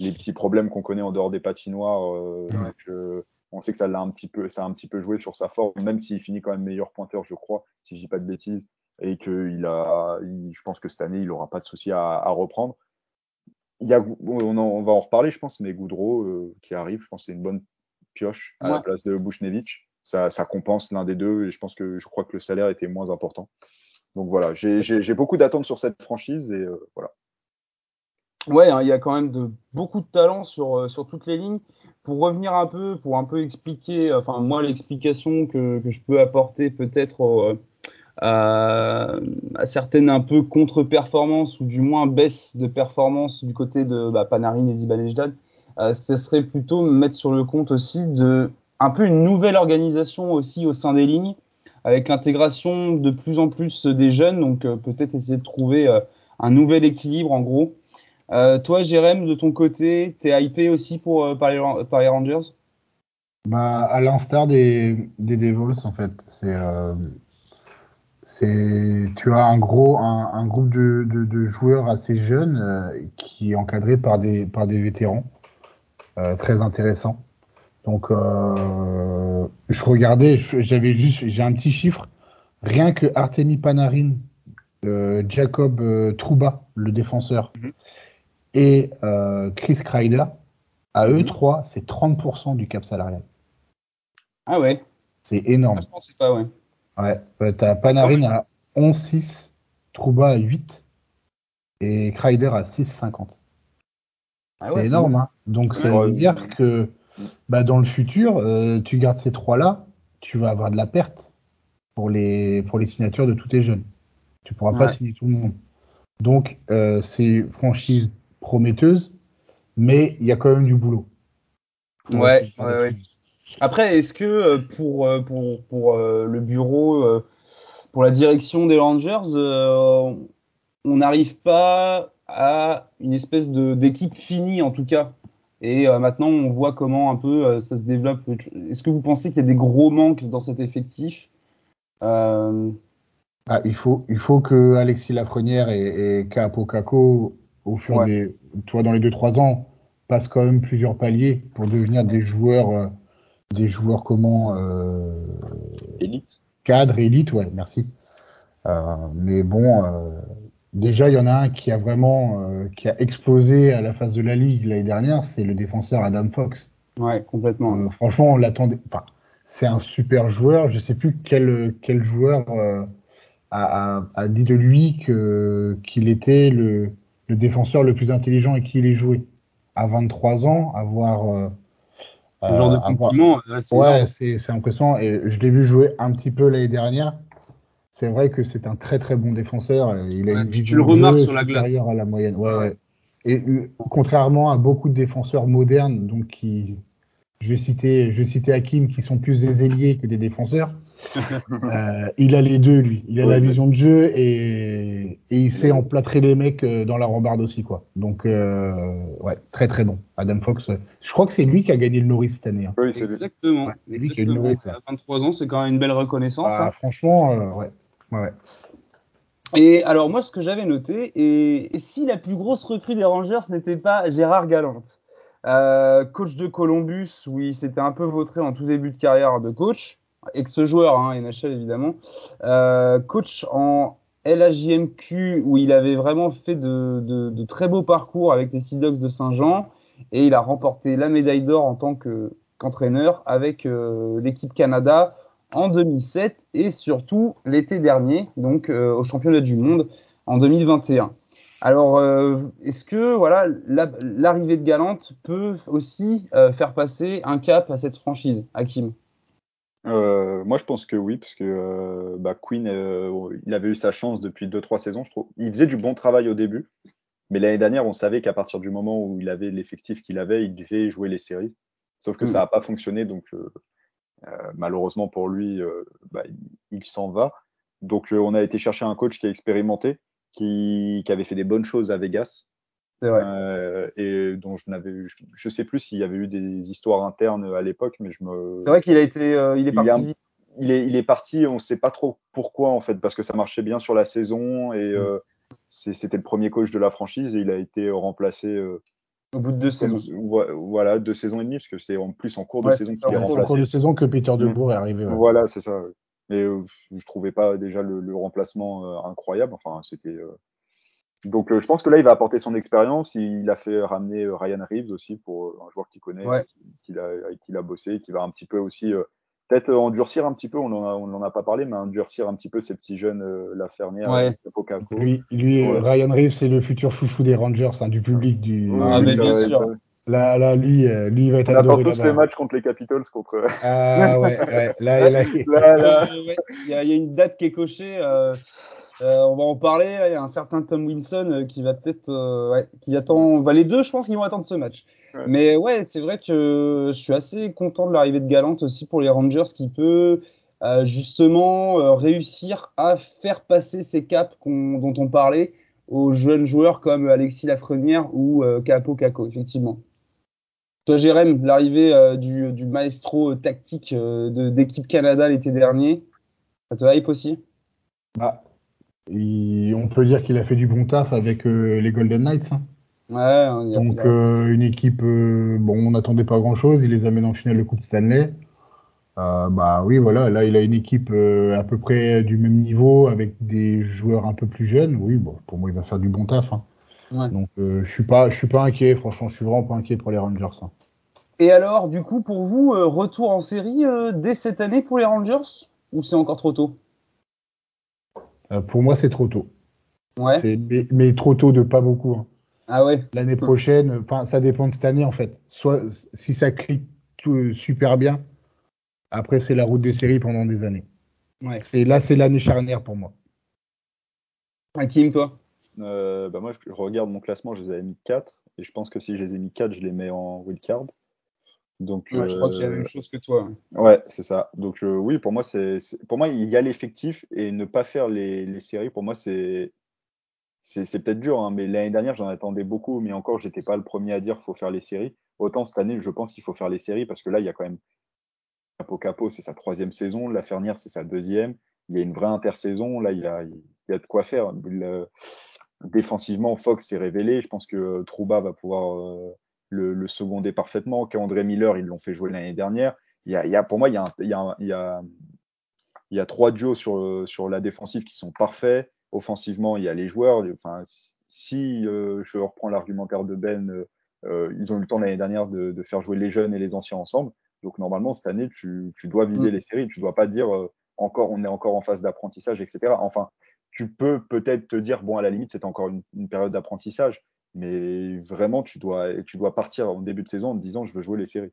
les petits problèmes qu'on connaît en dehors des patinoires. Euh, Ouais. donc, euh, on sait que ça l'a un petit peu, ça a un petit peu joué sur sa forme, même s'il finit quand même meilleur pointeur, je crois, si je dis pas de bêtises, et que il a, il- je pense que cette année, il aura pas de souci à, à reprendre. Il y a, on, en- on va en reparler, je pense, mais Goudreau euh, qui arrive, je pense que c'est une bonne pioche à la place de Bouchnevich. Ça, ça compense l'un des deux, et je pense que je crois que le salaire était moins important. Donc voilà, j'ai beaucoup d'attentes sur cette franchise et euh, voilà. Ouais, hein, il y a quand même de, beaucoup de talent sur, euh, sur toutes les lignes. Pour revenir un peu, pour un peu expliquer, enfin moi l'explication que, que je peux apporter peut-être euh, à, à certaines un peu contre-performances ou du moins baisse de performance du côté de bah, Panarin et Zibanejad, euh, ce serait plutôt mettre sur le compte aussi de un peu une nouvelle organisation aussi au sein des lignes, avec l'intégration de plus en plus des jeunes, donc euh, peut-être essayer de trouver euh, un nouvel équilibre en gros. Euh, toi, Jérém, de ton côté, t'es hypé aussi pour, euh, par, les, par les Rangers? Bah, à l'instar des, des Devils, en fait. C'est, euh, c'est, tu as un gros, un, un groupe de, de, de joueurs assez jeunes euh, qui est encadré par des, par des vétérans euh, très intéressants. Donc, euh, je regardais, j'avais juste, j'ai un petit chiffre. Rien que Artemi Panarin, euh, Jacob euh, Trouba, le défenseur, Mhm. et euh, Chris Kreider, à eux Mhm. trois, c'est 30% du cap salarial. Ah ouais, C'est ah, énorme. je pensais pas, ouais. Ouais, ouais, t'as Panarin à 11,6, Trouba à 8 et Kreider à 6,50. Ah c'est énorme, bon. hein. Donc ça veut ouais. dire que bah, dans le futur, euh, tu gardes ces trois-là, tu vas avoir de la perte pour les, pour les signatures de tous tes jeunes. Tu pourras pas signer tout le monde. Donc euh, c'est une franchise prometteuse, mais il y a quand même du boulot. Ouais, ouais, ouais. Après, est-ce que euh, pour, euh, pour, pour euh, le bureau, pour la direction des Rangers, on n'arrive pas à une espèce de d'équipe finie en tout cas? Et euh, maintenant, on voit comment un peu euh, ça se développe. Est-ce que vous pensez qu'il y a des gros manques dans cet effectif? Euh, Ah, il faut, il faut que Alexis Lafrenière et, et Capo Caco, au fur Ouais. des, tu vois, dans les 2-3 ans, passent quand même plusieurs paliers pour devenir des joueurs, des joueurs comment, euh, Élite. cadres, élites, ouais, merci. Euh, mais bon, euh, déjà, il y en a un qui a vraiment, euh, qui a explosé à la face de la Ligue l'année dernière, c'est le défenseur Adam Fox. ouais, complètement. Franchement, on l'attendait. Enfin, c'est un super joueur. Je sais plus quel, quel joueur euh, a, a- a dit de lui que qu'il était le, le défenseur le plus intelligent et qu'il ait joué. À 23 ans, avoir. euh, Ce genre de euh, compliment, c'est Ouais, c'est impressionnant. Et je l'ai vu jouer un petit peu l'année dernière. C'est vrai que c'est un très très bon défenseur. Il a Ouais, une tu vision le de remarques sur la glace. à la moyenne. Ouais, Ouais. ouais. Et euh, contrairement à beaucoup de défenseurs modernes, donc qui, je vais citer, je vais citer Hakim, qui sont plus des ailiers que des défenseurs. *laughs* euh, il a les deux, lui. Il a Ouais, la vision de jeu et, et il sait emplâtrer les mecs euh, dans la rambarde aussi, quoi. Donc, euh, ouais, très très bon. Adam Fox, je crois que c'est lui qui a gagné le Norris cette année. hein. Oui, c'est lui. Exactement. Ouais, c'est lui qui a exactement. mauvaise, ouais. À 23 ans, c'est quand même une belle reconnaissance. Ah, hein. franchement, euh, ouais. ouais, ouais. Et alors moi, ce que j'avais noté, et, et si la plus grosse recrue des Rangers n'était pas Gérard Galante, euh, coach de Columbus, où il s'était un peu vautré en tout début de carrière de coach, ex-joueur, hein, NHL évidemment, euh, coach en LHJMQ, où il avait vraiment fait de, très beaux parcours avec les Sea Dogs de Saint-Jean, et il a remporté la médaille d'or en tant que- qu'entraîneur avec euh, l'équipe Canada en 2007 et surtout l'été dernier, donc au championnat du monde en 2021. Alors, est-ce que voilà l'arrivée de Galante peut aussi faire passer un cap à cette franchise, Hakim? Euh, moi, je pense que oui, parce que euh, bah, Queen, euh, il avait eu sa chance depuis 2-3 saisons, je trouve. Il faisait du bon travail au début, mais l'année dernière, on savait qu'à partir du moment où il avait l'effectif qu'il avait, il devait jouer les séries. Sauf que ça n'a pas fonctionné, donc malheureusement pour lui, bah, il, s'en va. Donc, on a été chercher un coach qui a expérimenté, qui, qui avait fait des bonnes choses à Vegas, euh, et dont je n'avais, je, sais plus s'il y avait eu des histoires internes à l'époque, mais je me. C'est vrai qu'il a été, euh, il est parti. Il, est, il est parti, on ne sait pas trop pourquoi en fait, parce que ça marchait bien sur la saison et mm. euh, c'était le premier coach de la franchise et il a été remplacé. au bout de deux saisons. Voilà, deux saisons et demie, parce que c'est en plus en cours de saison qu'il est remplacé. En cours de saison que Peter DeBoer est arrivé. Voilà, c'est ça. Mais je trouvais pas déjà le, le remplacement incroyable. Enfin, c'était donc euh, je pense que là, il va apporter son expérience. Il a fait ramener euh, Ryan Reeves aussi pour euh, un joueur qu'il connaît, avec qui il a bossé, qui va un petit peu aussi peut-être endurcir un petit peu, on n'en a, pas parlé, mais endurcir un petit peu ces petits jeunes, la fermière, ouais. Lui, lui Ryan Reeves, c'est le futur chouchou des Rangers, hein, du public. Du... Ah, mais bien sûr. Là, là, lui, lui, il va être on adoré. On tous les matchs contre les Capitals. Contre... Ah ouais, ouais. Là, là, il y, a une date qui est cochée. Euh, on va en parler. Il y a un certain Tom Wilson euh, qui va peut-être, euh, ouais, qui attend. Bah, les deux, je pense qu'ils vont attendre ce match. Mais ouais, c'est vrai que je suis assez content de l'arrivée de Galante aussi pour les Rangers, qui peut justement réussir à faire passer ces caps dont on parlait aux jeunes joueurs comme Alexis Lafrenière ou Capo Caco, effectivement. Toi, Jérém, l'arrivée du, du, maestro tactique d'équipe Canada l'été dernier, ça te hype aussi? On peut dire qu'il a fait du bon taf avec euh, les Golden Knights. Hein. Ouais, Donc euh, une équipe, euh, bon, on n'attendait pas grand-chose, il les amène en finale de Coupe Stanley. bah oui, voilà, là il a une équipe à peu près du même niveau avec des joueurs un peu plus jeunes. Oui, bon, pour moi il va faire du bon taf. Hein. Donc je suis pas, je suis pas inquiet. Franchement, je suis vraiment pas inquiet pour les Rangers. Hein. Et alors, du coup, pour vous, retour en série dès cette année pour les Rangers? Ou c'est encore trop tôt? Euh, pour moi, c'est trop tôt. Ouais. Mais, trop tôt de pas beaucoup. Hein. Ah ouais. L'année prochaine, enfin, ça dépend de cette année en fait. Soit si ça clique tout, super bien, après c'est la route des séries pendant des années. Ouais. Et là, c'est l'année charnière pour moi. Hakim, toi? Euh, bah Moi, je regarde mon classement, je les avais mis 4. Et je pense que si je les ai mis 4, je les mets en wildcard. Donc, je crois que c'est la même euh, chose que toi. Ouais, c'est ça. Donc euh, oui, pour moi, c'est pour moi il y a l'effectif et ne pas faire les, les séries. Pour moi, c'est c'est peut-être dur, hein, mais l'année dernière, j'en attendais beaucoup, mais encore, j'étais pas le premier à dire qu'il faut faire les séries. Autant cette année, je pense qu'il faut faire les séries parce que là, il y a quand même Capo Capo, c'est sa troisième saison, La Fernière, c'est sa deuxième. Il y a une vraie intersaison. Là, il y a, il y a de quoi faire. défensivement, Fox s'est révélé. Je pense que Trouba va pouvoir euh, le, le seconder parfaitement. Qu'André Miller, ils l'ont fait jouer l'année dernière. Il y, a, il y a, pour moi, il y a, il y a, il y a, il y a trois duos sur, sur la défensive qui sont parfaits. Offensivement, il y a les joueurs. Enfin, si euh, je reprends l'argumentaire de Ben, euh, euh, ils ont eu le temps l'année dernière de, de, faire jouer les jeunes et les anciens ensemble. Donc normalement, cette année, tu, tu dois viser mm. les séries. Tu dois pas dire euh, encore, on est encore en phase d'apprentissage, etc. Enfin, tu peux peut-être te dire, bon, à la limite, c'est encore une, une période d'apprentissage. Mais vraiment, tu dois, tu dois partir en début de saison en te disant je veux jouer les séries.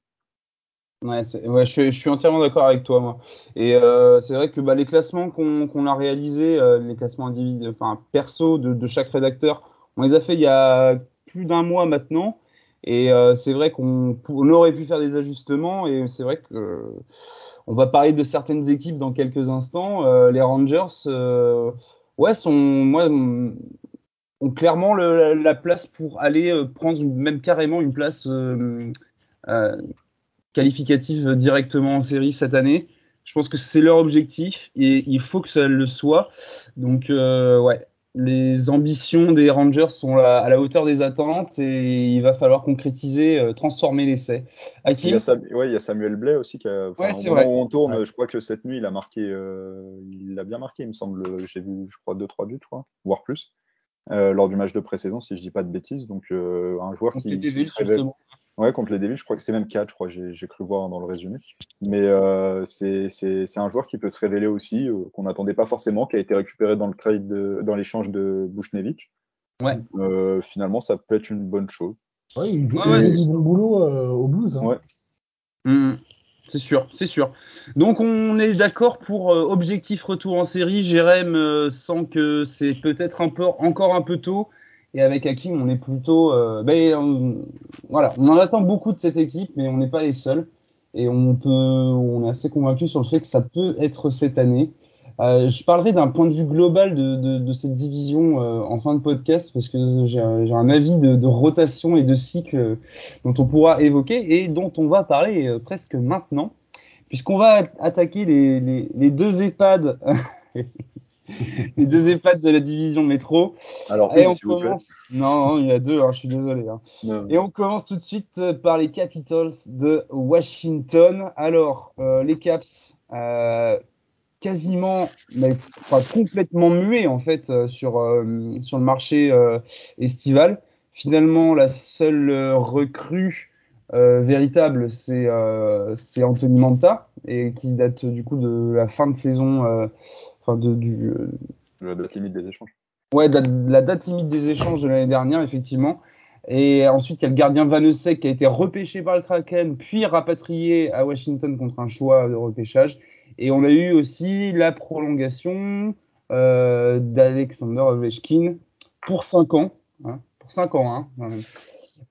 Ouais, ouais je, suis entièrement d'accord avec toi. Moi. Et euh, c'est vrai que bah, les classements qu'on a réalisés, euh, les classements individuels, enfin perso de, de, chaque rédacteur, on les a fait il y a plus d'un mois maintenant. Et euh, c'est vrai qu'on aurait pu faire des ajustements. Et c'est vrai que on va parler de certaines équipes dans quelques instants. Les Rangers, ouais, sont moi ont clairement le, la, place pour aller euh, prendre même carrément une place euh, euh, qualificative directement en série cette année. Je pense que c'est leur objectif et il faut que ça le soit. Donc euh, ouais, les ambitions des Rangers sont à, à la hauteur des attentes et il va falloir concrétiser, euh, transformer l'essai. Il, y a Sam, ouais, il y a Samuel Blais aussi qui a, ouais, où on tourne, ouais. je crois que cette nuit il a marqué, euh, il a bien marqué, il me semble. J'ai vu, je crois deux trois buts, je crois, voire plus. Euh, lors du match de pré-saison, si je dis pas de bêtises. Donc euh, un joueur qui, qui se révèle. Ouais, contre les Devils, je crois que c'est même 4, je crois, j'ai cru voir dans le résumé. Mais euh, c'est un joueur qui peut se révéler aussi, euh, qu'on n'attendait pas forcément, qui a été récupéré dans le trade, de, dans l'échange de Bushnevich. Ouais. Euh, finalement, ça peut être une bonne chose. Ouais, il fait du bon boulot euh, au Blues. Hein. Ouais. Mmh. C'est sûr, c'est sûr. Donc on est d'accord pour euh, objectif retour en série. Jérém euh, sent que c'est peut-être encore un peu tôt. Et avec Hakim, on est plutôt. Euh, ben, voilà, on en attend beaucoup de cette équipe, mais on n'est pas les seuls. Et on peut, on est assez convaincu sur le fait que ça peut être cette année. Euh, je parlerai d'un point de vue global de, de, de cette division euh, en fin de podcast parce que j'ai un avis de, de, rotation et de cycle dont on pourra évoquer et dont on va parler euh, presque maintenant, puisqu'on va attaquer les, les, les deux EHPAD, *laughs* les deux EHPAD de la division métro. Alors, et on commence. Non, non, il y a deux, hein, je suis désolé. Hein. Et on commence tout de suite par les Capitals de Washington. Alors, les Caps quasiment, mais enfin, complètement muet en fait euh, sur euh, sur le marché euh, estival. Finalement, la seule recrue véritable, c'est c'est Anthony Manta et qui date du coup de la fin de saison, enfin de du la date limite des échanges. Ouais, de la, de la date limite des échanges de l'année dernière effectivement. Et ensuite, il y a le gardien Vanesek qui a été repêché par le Kraken, puis rapatrié à Washington contre un choix de repêchage. Et on a eu aussi la prolongation euh, d'Alexander Ovechkin pour 5 ans. Hein, pour 5 ans. Hein,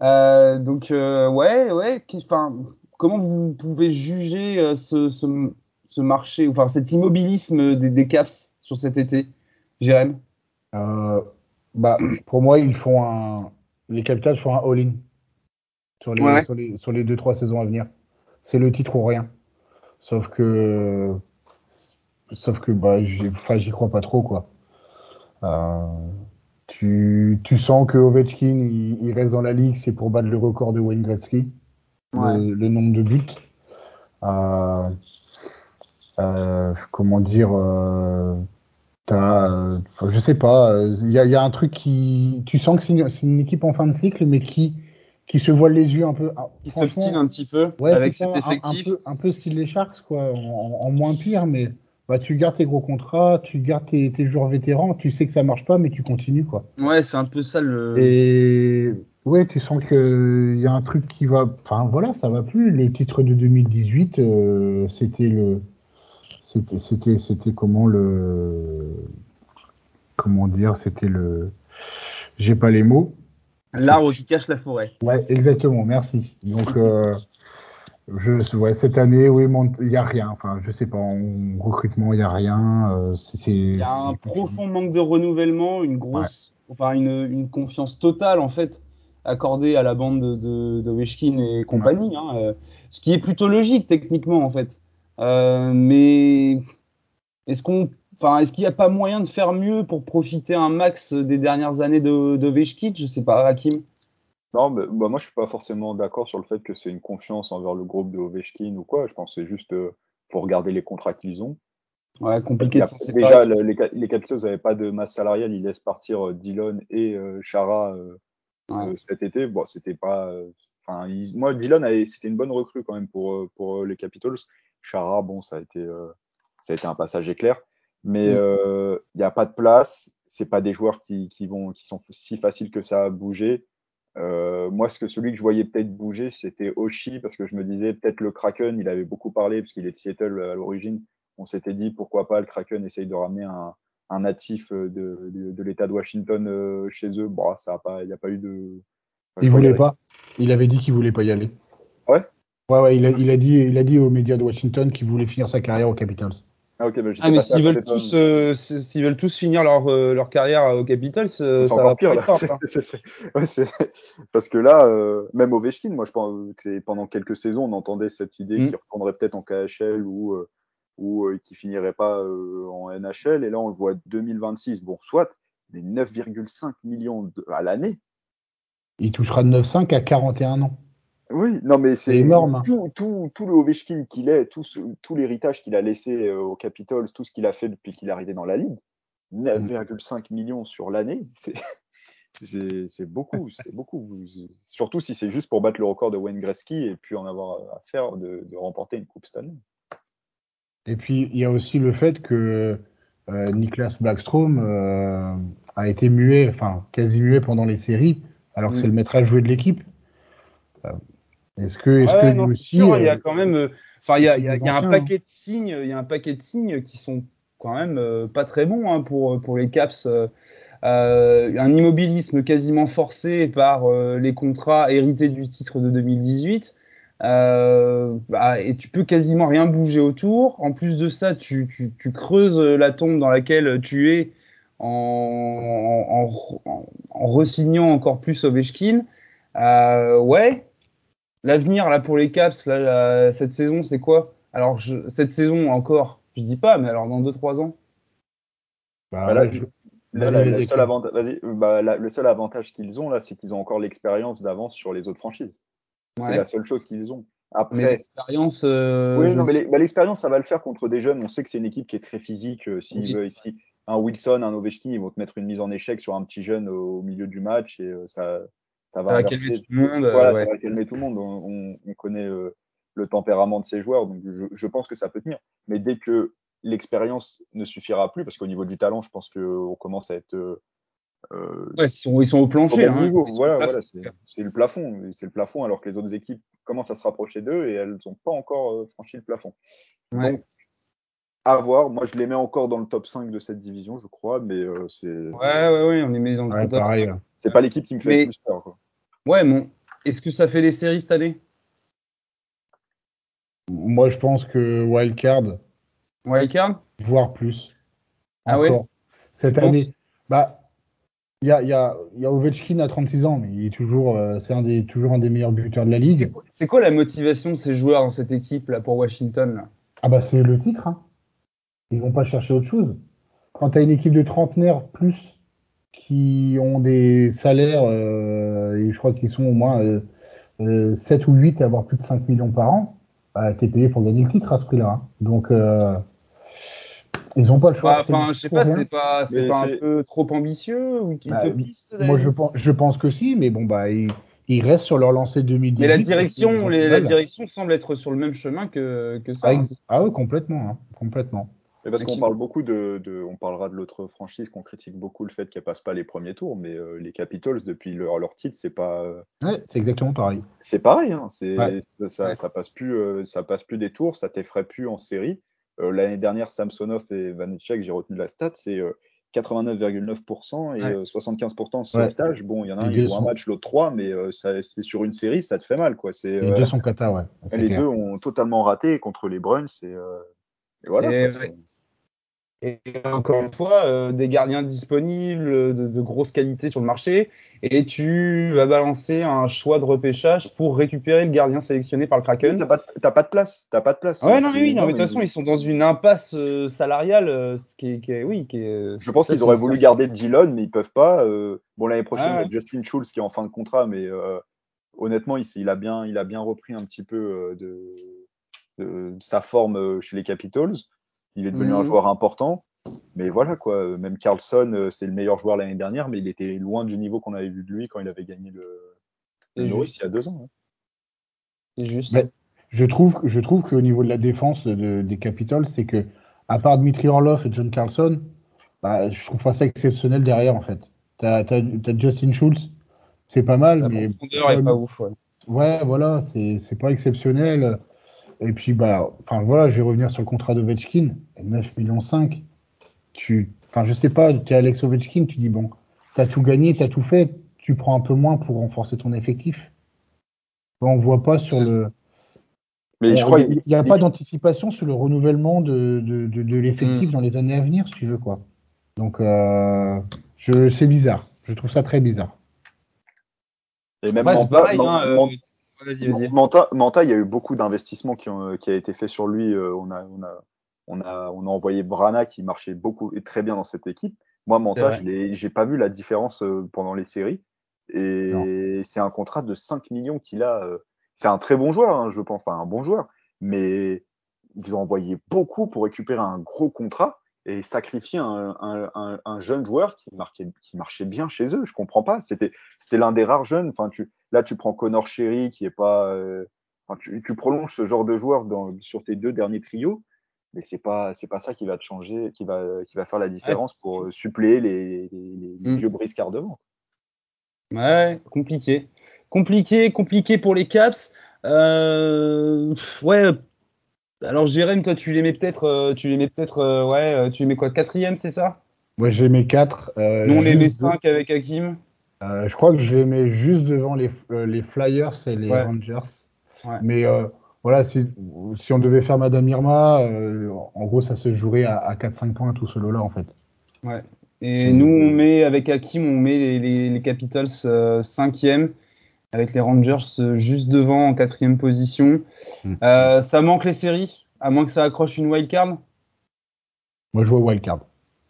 euh, donc, euh, ouais, ouais. Enfin, comment vous pouvez juger euh, ce, ce, ce, marché, enfin cet immobilisme des, des Caps sur cet été, Jérém? Euh, bah, Pour moi, ils font un. Les Capitals font un all-in sur les, ouais. sur les, sur les 2-3 saisons à venir. C'est le titre ou rien. Sauf que, sauf que bah, j'y enfin, crois pas trop quoi. Euh, tu, tu sens que Ovechkin il, il reste dans la ligue, c'est pour battre le record de Wayne Gretzky, ouais. le, le, nombre de buts. Euh, euh, comment dire, euh, as, je sais pas, il y a, y a, un truc qui, tu sens que c'est une, une, équipe en fin de cycle, mais qui qui se voile les yeux un peu. Qui s'obstine un petit peu ouais, avec ça, cet effectif. Un, un, peu, un peu style les Sharks, quoi, en, en, moins pire, mais bah, tu gardes tes gros contrats, tu gardes tes, tes joueurs vétérans, tu sais que ça marche pas, mais tu continues, quoi. Ouais, c'est un peu ça le. Et ouais, tu sens qu'il y a un truc qui va. Enfin, voilà, ça va plus. Le titre de 2018, euh, c'était le. C'était, c'était, c'était comment le. Comment dire C'était le. J'ai pas les mots. L'arbre qui cache la forêt. Ouais, exactement, merci. Donc, euh, je, ouais, cette année, oui, il n'y a rien. Enfin, je sais pas, en recrutement, il n'y a rien. Euh, il y a un profond manque de renouvellement, une grosse, ouais. enfin, une, une, confiance totale, en fait, accordée à la bande de, de, de Weshkin et compagnie. Ouais. Hein, euh, ce qui est plutôt logique, techniquement, en fait. Euh, mais est-ce qu'on Enfin, est-ce qu'il n'y a pas moyen de faire mieux pour profiter un max des dernières années de, de Vechkit? Je sais pas, Hakim. Non, mais bah, moi je suis pas forcément d'accord sur le fait que c'est une confiance envers le groupe de Ovechkin ou quoi. Je pense que c'est juste euh, faut regarder les contrats qu'ils ont. Ouais, compliqué de s'en Déjà, le, les, les Capitals n'avaient pas de masse salariale, ils laissent partir euh, Dillon et euh, Chara ouais. cet été. Bon, c'était pas. Enfin, moi Dillon c'était une bonne recrue quand même pour pour les Capitals. Chara, bon, ça a été ça a été un passage éclair mais il mmh. n'y euh, a pas de place. C'est pas des joueurs qui, qui, vont, qui sont si faciles que ça à bouger. Euh, moi, ce que celui que je voyais peut-être bouger, c'était Oshi, parce que je me disais peut-être le Kraken, il avait beaucoup parlé, parce qu'il est de Seattle à l'origine. On s'était dit pourquoi pas le Kraken essaye de ramener un, un natif de, de, de l'État de Washington euh, chez eux. Bon, ça a pas, il n'y a pas eu de. Enfin, il voulait pas. Il avait dit qu'il voulait pas y aller. Ouais. Ouais, ouais. Il a, il a dit, il a dit aux médias de Washington qu'il voulait finir sa carrière aux Capitals. Ah, okay, bah, ah mais s'ils veulent, tous, euh, s'ils veulent tous finir leur, euh, leur carrière au Capitals, euh, ça va pire là. Hein. *laughs* ouais, *laughs* Parce que là, euh, même Ovechkin, moi je pense que pendant quelques saisons, on entendait cette idée mm. qu'il reprendrait peut-être en KHL ou, euh, ou euh, qu'il finirait pas en NHL. Et là, on le voit 2026. Bon, soit, mais 9,5 millions de, à l'année. Il touchera de 9,5 à 41 ans. Oui, non, mais c'est énorme. Tout, tout, tout, le Ovechkin qu'il est, tout, l'héritage qu'il a laissé euh, aux Capitals, tout ce qu'il a fait depuis qu'il est arrivé dans la ligue, 9,5 mmh. millions sur l'année, *laughs* c'est C'est beaucoup, *laughs* c'est beaucoup. Surtout si c'est juste pour battre le record de Wayne Gretzky et puis en avoir à faire de, de remporter une coupe année. Et puis il y a aussi le fait que euh, Niklas Backstrom euh, a été muet, enfin quasi muet pendant les séries, alors que c'est le maître à jouer de l'équipe. Euh, est-ce que, est-ce Ouais, que non, lui aussi, sûr, il y a euh, quand même, euh, enfin, il y a, c'est il y a- des il y a un anciens, paquet de signes, il y a un paquet de signes qui sont quand même euh, pas très bons hein, pour pour les Caps. euh, un immobilisme quasiment forcé par euh, les contrats hérités du titre de 2018. Euh, bah, et tu peux quasiment rien bouger autour. En plus de ça, tu, tu, tu creuses la tombe dans laquelle tu es en, en, en, en re-signant encore plus Ovechkin. Ouais, l'avenir là pour les Caps là, là, cette saison, c'est quoi? Alors je, cette saison encore, je dis pas, mais alors dans 2-3 ans? bah, Bah là, ouais, je- Là, Vas-y, la- vas-y, la seule Clem. avanta- vas-y, bah, la- le seul avantage qu'ils ont là, c'est qu'ils ont encore l'expérience d'avance sur les autres franchises. C'est la seule chose qu'ils ont. Après, l'expérience. euh, oui, je- non, mais bah, l'expérience, ça va le faire contre des jeunes. On sait que c'est une équipe qui est très physique. euh, S'ils Oui, veulent, si un Wilson, un Ovechkin, ils vont te mettre une mise en échec sur un petit jeune au, au milieu du match et euh, ça, ça va ça va inverser. calmer tout le monde. euh, Voilà, ouais. ça va calmer tout le monde. On, on- on connaît euh, le tempérament de ces joueurs, donc je, je pense que ça peut tenir. Mais dès que l'expérience ne suffira plus, parce qu'au niveau du talent, je pense qu'on commence à être euh, euh, Ouais, ils sont, ils sont au au plancher. hein. niveau. Voilà, voilà, c'est c'est le plafond. C'est le plafond, alors que les autres équipes commencent à se rapprocher d'eux et elles n'ont pas encore franchi le plafond. Ouais. Donc, à voir. Moi, je les mets encore dans le top 5 de cette division, je crois, mais euh, c'est Ouais, ouais, ouais, on les met dans le Ouais, top. c'est pas l'équipe qui me fait Mais- le plus peur. quoi. Ouais, bon. Est-ce que ça fait les séries cette année? Moi, je pense que Wildcard, Wildcard? Voire plus. Ah ouais? Encore. Cette Tu penses? année. Bah, il y a, y, a, il y a Ovechkin à 36 ans, mais il est toujours, euh, c'est un des, toujours un des meilleurs buteurs de la ligue. C'est quoi la motivation de ces joueurs dans cette équipe là pour Washington là? Ah bah, c'est le titre. Hein. Ils vont pas chercher autre chose. Quand tu as une équipe de trentenaires plus qui ont des salaires, euh, et je crois qu'ils sont au moins euh, euh, 7 ou 8 à avoir plus de 5 millions par an, bah, tu es payé pour gagner le titre à ce prix-là. hein. Donc, euh, ils n'ont pas le choix. C'est Enfin, je sais pas, c'est pas, pas un peu trop ambitieux ou Bah, utopiste Moi, je pense, je pense que si, mais bon, bah, ils, ils restent sur leur lancée 2018. Mais la direction, les- la direction semble être sur le même chemin que, que ça. Ah, hein. ah oui, complètement, hein, complètement. Mais parce qu'on Qui- parle beaucoup de, de- on parlera de l'autre franchise qu'on critique beaucoup le fait qu'elle passe pas les premiers tours, mais euh, les Capitals depuis leur, leur titre, c'est pas, euh, Ouais, c'est exactement pareil. c'est pareil. Hein, c'est Ouais. ça, ça, Ouais. ça passe plus, euh, ça passe plus des tours, ça t'effraie plus en série. Euh, L'année dernière, Samsonov et Vanecek, j'ai retenu la stat, c'est euh, 89,9% et Ouais. euh, 75% sauvetage. Bon, il y en a un, il deux joue un match, l'autre trois, mais euh, c'est sur une série, ça te fait mal, quoi. C'est Les euh, deux sont kata, ouais. les clair. deux ont totalement raté contre les Bruins et, euh, et voilà. Et, quoi, Et encore une fois, euh, des gardiens disponibles de, de grosse qualité sur le marché, et tu vas balancer un choix de repêchage pour récupérer le gardien sélectionné par le Kraken. T'as pas, de- pas de place, t'as pas de place. Ouais, non, mais oui, non, mais de toute façon, ils sont dans une impasse euh, salariale, euh, ce qui est, qui est- oui, qui est. Je pense qu'ils auraient voulu garder Dillon, mais ils peuvent pas. Bon, l'année prochaine, Ah il y a Justin Schultz qui est en fin de contrat, mais honnêtement, il, il a bien, il a bien repris un petit peu de, de sa forme chez les Capitals. Il est devenu un Mhm. joueur important. Mais voilà, quoi. Même Carlson, euh, c'est le meilleur joueur l'année dernière, mais il était loin du niveau qu'on avait vu de lui quand il avait gagné le, le C'est Norris il y a deux ans. hein. C'est juste. Mais- Je trouve, je trouve qu'au niveau de la défense de- des Capitals, c'est que, à part Dmitry Orlov et John Carlson, bah, je trouve pas ça exceptionnel derrière, en fait. T'as as, Justin Schultz, c'est pas mal, La mais. profondeur est pas ouf, ouais. Ouais, voilà, c'est c'est pas exceptionnel. Et puis, bah, enfin, voilà, je vais revenir sur le contrat d'Ovechkin, 9 millions 5. Tu, enfin, je sais pas, tu es Alex Ovechkin, tu dis, bon, t'as tout gagné, t'as tout fait, tu prends un peu moins pour renforcer ton effectif. On voit pas sur le. Mais je on- crois il n'y a, pas d'anticipation sur le renouvellement de, de, de, de l'effectif Mm. dans les années à venir, si tu veux, quoi. Donc, euh, je, c'est bizarre. Je trouve ça très bizarre. Et même Ouais, Manta, pareil, hein, euh, Vas-y, vas-y. Manta, Manta, il y a eu beaucoup d'investissements qui ont qui a été fait sur lui. Euh, on a on a on a on a envoyé Brana qui marchait beaucoup et très bien dans cette équipe. Moi, Manta, je j'ai pas vu la différence euh, pendant les séries. Et c'est un contrat de 5 millions qu'il a. euh, c'est un très bon joueur, hein, je pense, enfin un bon joueur. Mais ils ont envoyé beaucoup pour récupérer un gros contrat. Et sacrifier un, un, un, jeune joueur qui, marquait, qui marchait bien chez eux. Je comprends pas. C'était l'un des rares jeunes. Enfin, tu, là, tu prends Connor Sherry qui est pas. Euh, enfin, tu, tu, prolonges ce genre de joueur dans, sur tes deux derniers trios, mais c'est pas c'est pas ça qui va te changer, qui va qui va faire la différence pour euh, suppléer les, les, les, les mm. vieux briscards devant. Ouais, compliqué, compliqué, compliqué pour les Caps. Euh, ouais, alors Jérém, toi tu l'aimais peut-être, euh, tu l'aimais peut-être, euh, ouais, euh, tu l'aimais quoi, quatrième, c'est ça? Moi j'ai aimé 4. Nous on l'aimait 5 avec Hakim. je crois que je l'aimais juste devant les, les Flyers et les Rangers. Ouais. Mais voilà, si, si, on devait faire Madame Irma, en gros ça se jouerait à, à 4-5 points tout ce lot-là en fait. Ouais. Et nous on met avec Hakim, on met les, les, les Capitals 5e avec les Rangers juste devant en quatrième position. Hmm. Euh, ça manque les séries, à moins que ça accroche une wild card. Moi, je vois wild card.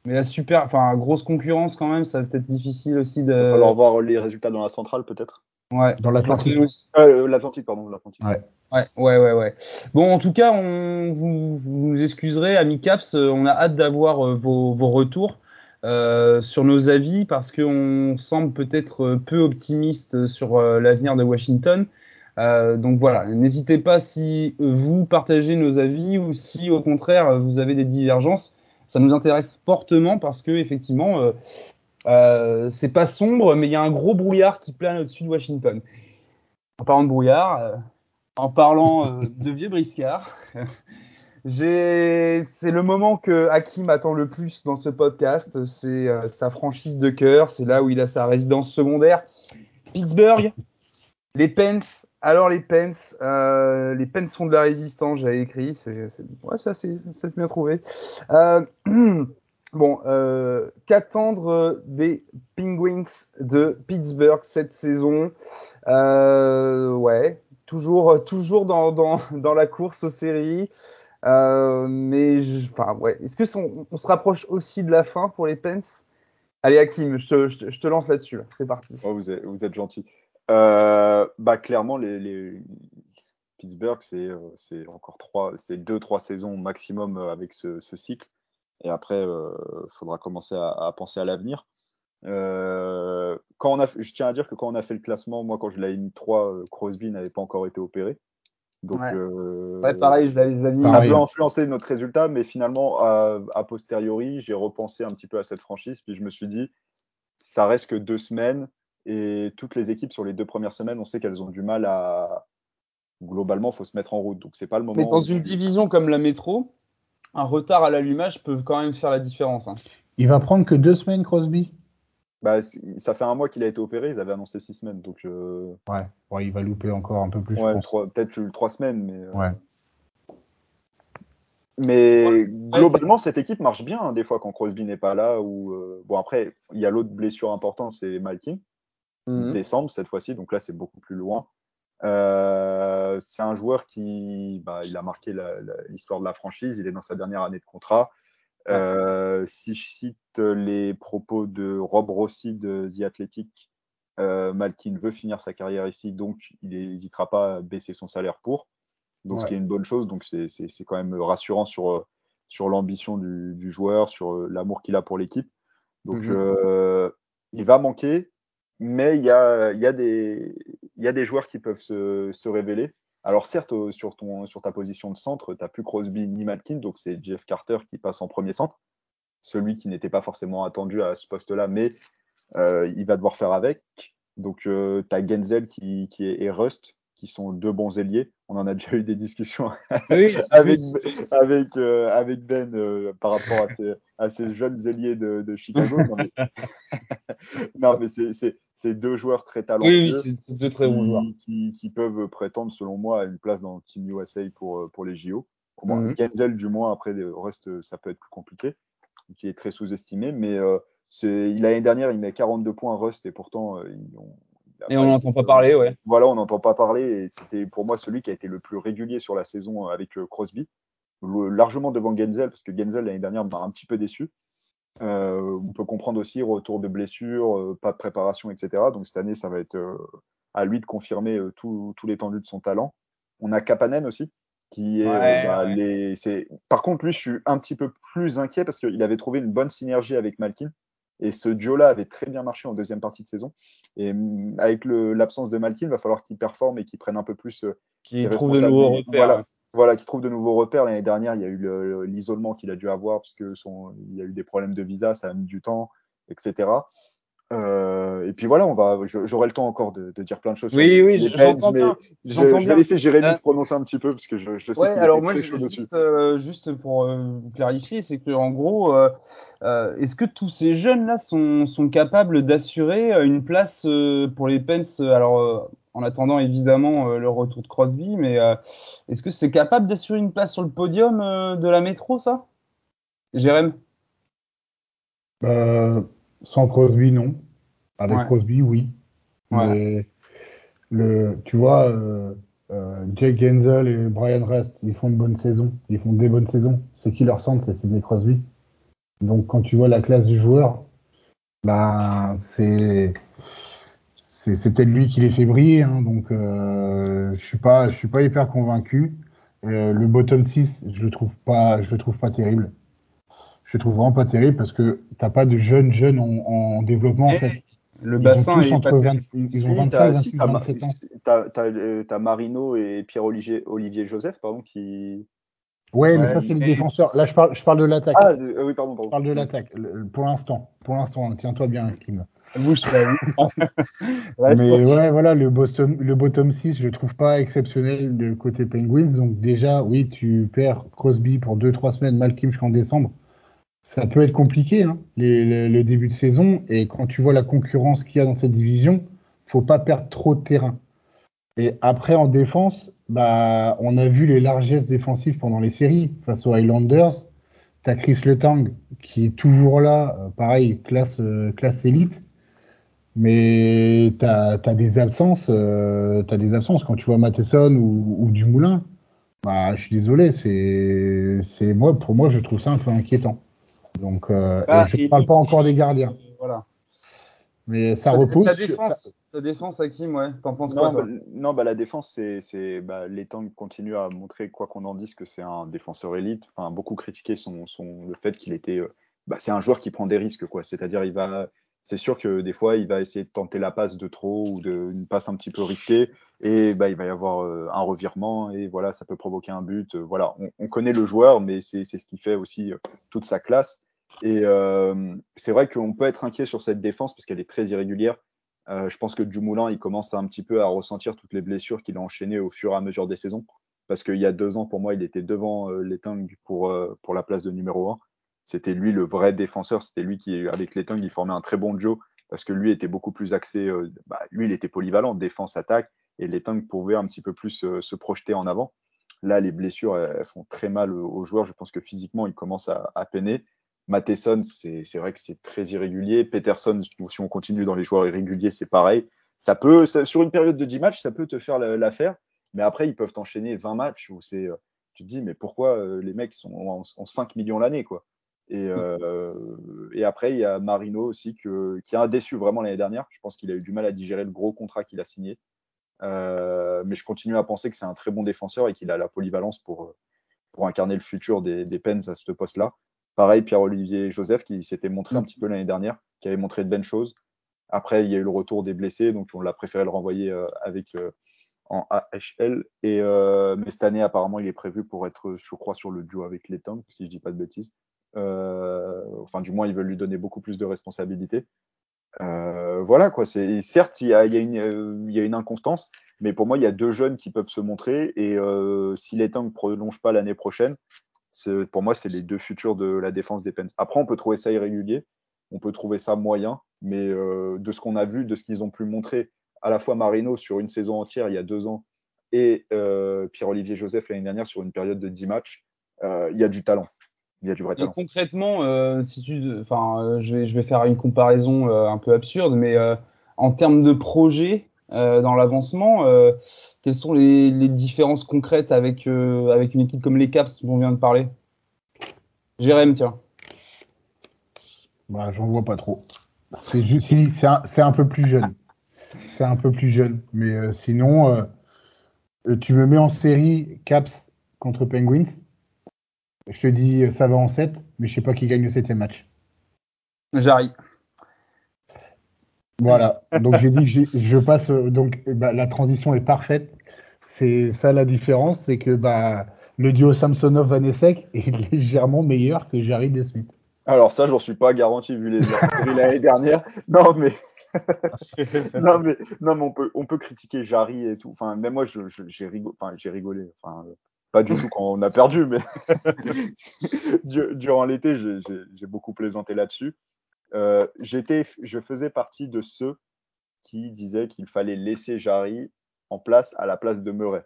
Mais la super, enfin grosse concurrence quand même, ça va être difficile aussi de. Il va falloir voir les résultats dans la centrale peut-être. Ouais. Dans l'Atlantique. Euh, L'Atlantique, pardon, l'Atlantique. Ouais. ouais. Ouais, ouais, ouais, Bon, en tout cas, on, vous, vous nous excuserez, amis Caps, euh, on a hâte d'avoir euh, vos, vos retours. Euh, sur nos avis parce qu'on semble peut-être peu optimiste sur euh, l'avenir de Washington. Euh, donc voilà, n'hésitez pas si vous partagez nos avis ou si au contraire vous avez des divergences. Ça nous intéresse fortement parce que effectivement, c'est pas sombre, mais il y a un gros brouillard qui plane au-dessus de Washington. En parlant de brouillard, en parlant de vieux briscards, *laughs* c'est le moment que Hakim attend le plus dans ce podcast. C'est euh, sa franchise de cœur. C'est là où il a sa résidence secondaire. Pittsburgh, les Pens. Alors les Pens, euh, les Pens font de la résistance. J'avais écrit. C'est, ouais, ça c'est, bien trouvé. Euh, *clears throat* bon, euh, qu'attendre des Penguins de Pittsburgh cette saison? Ouais, toujours, toujours dans, dans, dans la course aux séries. Euh, mais enfin, ouais. Est-ce que on, se rapproche aussi de la fin pour les Pens? Allez, Hakim, je te, lance là-dessus. C'est parti. Oh, vous, êtes, gentil. Euh, bah, clairement, les. Pittsburgh, c'est c'est encore trois, c'est deux, trois saisons maximum avec ce, cycle. Et après, il euh, faudra commencer à, penser à l'avenir. Euh, quand on a, je tiens à dire que quand on a fait le classement, moi, quand je l'avais mis 3, Crosby n'avait pas encore été opéré. Donc, ouais. Euh, ouais pareil, je l'avais mis. Ça peut influencer notre résultat, mais finalement, a, a posteriori, j'ai repensé un petit peu à cette franchise, puis je me suis dit, ça reste que deux semaines, et toutes les équipes sur les deux premières semaines, on sait qu'elles ont du mal à. Globalement, il faut se mettre en route, donc c'est pas le moment. Mais dans une division comme la métro, un retard à l'allumage peut quand même faire la différence. Hein. Il va prendre que deux semaines, Crosby? Bah, ça fait un mois qu'il a été opéré, ils avaient annoncé six semaines. Donc, euh... ouais. ouais, il va louper encore un peu plus. Ouais, peut-être trois semaines, mais. Euh... Ouais. Mais globalement, cette équipe marche bien hein, des fois quand Crosby n'est pas là. Ou euh... bon après, il y a l'autre blessure importante, c'est Malkin, mm -hmm. décembre cette fois-ci. Donc là, c'est beaucoup plus loin. Euh, c'est un joueur qui, bah, il a marqué l'histoire de la franchise. Il est dans sa dernière année de contrat. Euh, si je cite les propos de Rob Rossi de The Athletic, euh, Malkin veut finir sa carrière ici, donc il n'hésitera pas à baisser son salaire pour. Donc, ouais. ce qui est une bonne chose. Donc, c'est quand même rassurant sur, sur l'ambition du, du, joueur, sur l'amour qu'il a pour l'équipe. Donc, mm -hmm. euh, il va manquer, mais il y a, y, a des, y a des joueurs qui peuvent se, se révéler. Alors certes, sur, ton, sur ta position de centre, tu n'as plus Crosby ni Malkin, donc c'est Jeff Carter qui passe en premier centre, celui qui n'était pas forcément attendu à ce poste-là, mais euh, il va devoir faire avec. Donc euh, tu as Genzel qui, qui est, Rust, qui sont deux bons ailiers. On en a déjà eu des discussions *laughs* oui, avec, avec, euh, avec Ben euh, par rapport à ces, à ces jeunes ailiers de, de Chicago. non, mais, *laughs* c'est deux joueurs très talentueux. Oui, c'est deux très bons joueurs. Qui, qui, peuvent prétendre, selon moi, à une place dans le Team USA pour, pour les JO. Mm -hmm. Genzel, du moins, après, Rust, ça peut être plus compliqué, qui est très sous-estimé. Mais euh, l'année dernière, il met 42 points Rust et pourtant, euh, ils et on n'entend pas parler, ouais. Voilà, on n'entend pas parler. Et c'était pour moi celui qui a été le plus régulier sur la saison avec euh, Crosby, le, largement devant Genzel, parce que Genzel l'année dernière m'a un petit peu déçu. Euh, on peut comprendre aussi retour de blessure, euh, pas de préparation, etc. Donc cette année, ça va être euh, à lui de confirmer tout, tout l'étendue de son talent. On a Kapanen aussi, qui est, Ouais, bah, ouais. les, c'est... Par contre, lui, je suis un petit peu plus inquiet parce qu'il avait trouvé une bonne synergie avec Malkin. Et ce duo-là avait très bien marché en deuxième partie de saison. Et mm, avec l'absence de Malkin, il va falloir qu'il performe et qu'il prenne un peu plus euh, Qui trouve de nouveaux repères. Voilà, ouais. voilà, qu'il trouve de nouveaux repères. L'année dernière, il y a eu le- l'isolement qu'il a dû avoir parce que son, il y a eu des problèmes de visa, ça a mis du temps, etc. Euh, et puis voilà, on va, j'aurai le temps encore de, de dire plein de choses Oui, sur oui, les Pens, j'entends mais bien, je, je vais laisser Jérémy Euh, se prononcer un petit peu parce que je, je sais Ouais, qu'il alors moi, très je- chaud dessus. juste, euh, juste pour euh, clarifier, c'est que en gros, euh, euh, est-ce que tous ces jeunes-là sont, sont capables d'assurer une place euh, pour les Pens Alors, euh, en attendant évidemment euh, le retour de Crosby, mais euh, est-ce que c'est capable d'assurer une place sur le podium euh, de la métro, ça? Jérém? Euh, sans Crosby, non. Avec Ouais. Crosby, oui. Ouais. Mais le, tu vois, euh, euh, Jake Genzel et Brian Rest, ils font une bonne saison. Ils font des bonnes saisons. Ce qui leur centre, c'est Sidney Crosby. Donc, quand tu vois la classe du joueur, bah, c'est, c'est, c'est peut-être lui qui les fait briller. hein. donc, euh, je suis pas, je suis pas hyper convaincu. Euh, le bottom 6, je le trouve pas, je le trouve pas terrible. Je le trouve vraiment pas terrible parce que t'as pas de jeunes jeunes en, en développement en Eh, fait. Le Ils ont bassin tous est entre pas 20, ils ont Si, 25, t'as, 26, si, t'as, Ma- 27 ans. t'as, t'as, t'as Marino et Pierre-Olivier Olivier Joseph, pardon, qui. Ouais, mais Ouais, ça c'est les mais- défenseurs. Là, je parle, je parle de l'attaque. Ah, de- euh, oui, pardon, Je pardon. parle de l'attaque. Le- Pour l'instant, pour l'instant, tiens-toi bien, Kim. Bouge pas. *laughs* Reste Mais ouais, voilà, le bottom, le bottom 6, je le trouve pas exceptionnel de côté Penguins. Donc déjà, oui, tu perds Crosby pour 2-3 semaines, Malkin jusqu'en décembre. Ça peut être compliqué, hein, le début de saison. Et quand tu vois la concurrence qu'il y a dans cette division, faut pas perdre trop de terrain. Et après, en défense, bah, on a vu les largesses défensives pendant les séries face aux Highlanders. T'as Chris Letang qui est toujours là, euh, pareil, classe, euh, classe élite. Mais t'as as des absences, euh, des absences quand tu vois Matheson ou, ou Dumoulin. Bah, je suis désolé, c'est moi, pour moi, je trouve ça un peu inquiétant. Donc, euh, et je ne parle pas encore des gardiens, euh, Voilà. mais ça Ta- repose. Ta défense, ça- ta défense, Hakim, ouais. T'en penses Non, quoi, bah, non bah, la défense, c'est, c'est bah, les Tangs continuent à montrer, quoi qu'on en dise, que c'est un défenseur élite. Enfin, beaucoup critiqué son, son, le fait qu'il était. euh, bah, c'est un joueur qui prend des risques, quoi. C'est-à-dire, il va. C'est sûr que des fois, il va essayer de tenter la passe de trop ou de, une passe un petit peu risquée. Et bah, il va y avoir euh, un revirement et voilà, ça peut provoquer un but. Euh, voilà, on, on connaît le joueur, mais c'est ce qui fait aussi euh, toute sa classe. Et c'est vrai qu'on peut être inquiet sur cette défense parce qu'elle est très irrégulière. Je pense que Dumoulin, il commence un petit peu à ressentir toutes les blessures qu'il a enchaînées au fur et à mesure des saisons. Parce qu'il y a deux ans, pour moi, il était devant euh, les Tongues pour, pour la place de numéro un. C'était lui le vrai défenseur. C'était lui qui, avec les Tongues, il formait un très bon duo parce que lui était beaucoup plus axé. euh, bah, lui, il était polyvalent, défense, attaque, et les Tongues pouvaient un petit peu plus euh, se projeter en avant. Là, les blessures, elles, font très mal aux, aux joueurs. Je pense que physiquement, ils commencent à, peiner. Matheson, c'est vrai que c'est très irrégulier. Peterson, si on continue dans les joueurs irréguliers, c'est pareil. Ça peut, sur une période de 10 matchs, ça peut te faire la- l'affaire. Mais après, ils peuvent t'enchaîner 20 matchs où c'est, euh, tu te dis, mais pourquoi euh, les mecs sont en 5 millions l'année, quoi? Et, euh, et après, il y a Marino aussi que, qui a déçu vraiment l'année dernière. Je pense qu'il a eu du mal à digérer le gros contrat qu'il a signé. Euh, mais je continue à penser que c'est un très bon défenseur et qu'il a la polyvalence pour, pour incarner le futur des, des Pens à ce poste-là. Pareil, Pierre-Olivier Joseph qui s'était montré un petit peu l'année dernière, qui avait montré de bonnes choses. Après, il y a eu le retour des blessés, donc on l'a préféré le renvoyer euh, avec euh, en AHL. Et, euh, mais cette année, apparemment, il est prévu pour être, je crois, sur le duo avec Letang, si je dis pas de bêtises. Euh, enfin, du moins, ils veulent lui donner beaucoup plus de responsabilités. Euh, voilà, quoi. Certes, il y, a, il, y a une, euh, il y a une inconstance, mais pour moi, il y a deux jeunes qui peuvent se montrer. Et si Letang ne prolonge pas l'année prochaine, pour moi, c'est les deux futurs de la défense des Pens. Après, on peut trouver ça irrégulier, on peut trouver ça moyen, mais de ce qu'on a vu, de ce qu'ils ont pu montrer, à la fois Marino sur une saison entière il y a deux ans et Pierre-Olivier Joseph l'année dernière sur une période de 10 matchs, il y a du talent. Il y a du vrai Et talent. concrètement, euh, si tu, enfin, euh, je vais, je vais faire une comparaison euh, un peu absurde, mais euh, en termes de projet euh, dans l'avancement, euh, quelles sont les, les différences concrètes avec euh, avec une équipe comme les Caps dont on vient de parler? Jérém, tiens. Bah, j'en vois pas trop. C'est juste, c'est un, c'est un peu plus jeune. C'est un peu plus jeune. Mais euh, sinon, tu me mets en série Caps contre Penguins? Je te dis, ça va en 7, mais je sais pas qui gagne le septième match. Jarry. Voilà. Donc j'ai dit que je passe. Donc bah, la transition est parfaite. C'est ça la différence, c'est que bah le duo Samsonov Vanesek est *laughs* légèrement meilleur que Jarry Desmith. Alors ça, j'en suis pas garanti vu les séries l'année dernière. Non mais *laughs* non mais non mais on peut on peut critiquer Jarry et tout. Enfin même moi j'ai rigolé. Enfin j'ai rigolé. Enfin pas du *laughs* tout quand on a perdu, mais *laughs* durant l'été j'ai beaucoup plaisanté là-dessus. Euh, j'étais, je faisais partie de ceux qui disaient qu'il fallait laisser Jarry en place à la place de Murray.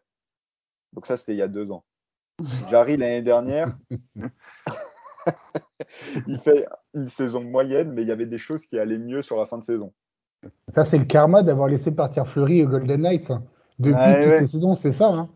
Donc ça, c'était il y a deux ans. *laughs* Jarry, l'année dernière, il fait une saison moyenne, mais il y avait des choses qui allaient mieux sur la fin de saison. Ça, c'est le karma d'avoir laissé partir Fleury au Golden Knights. Hein. Depuis toutes ces saisons, c'est ça. Hein.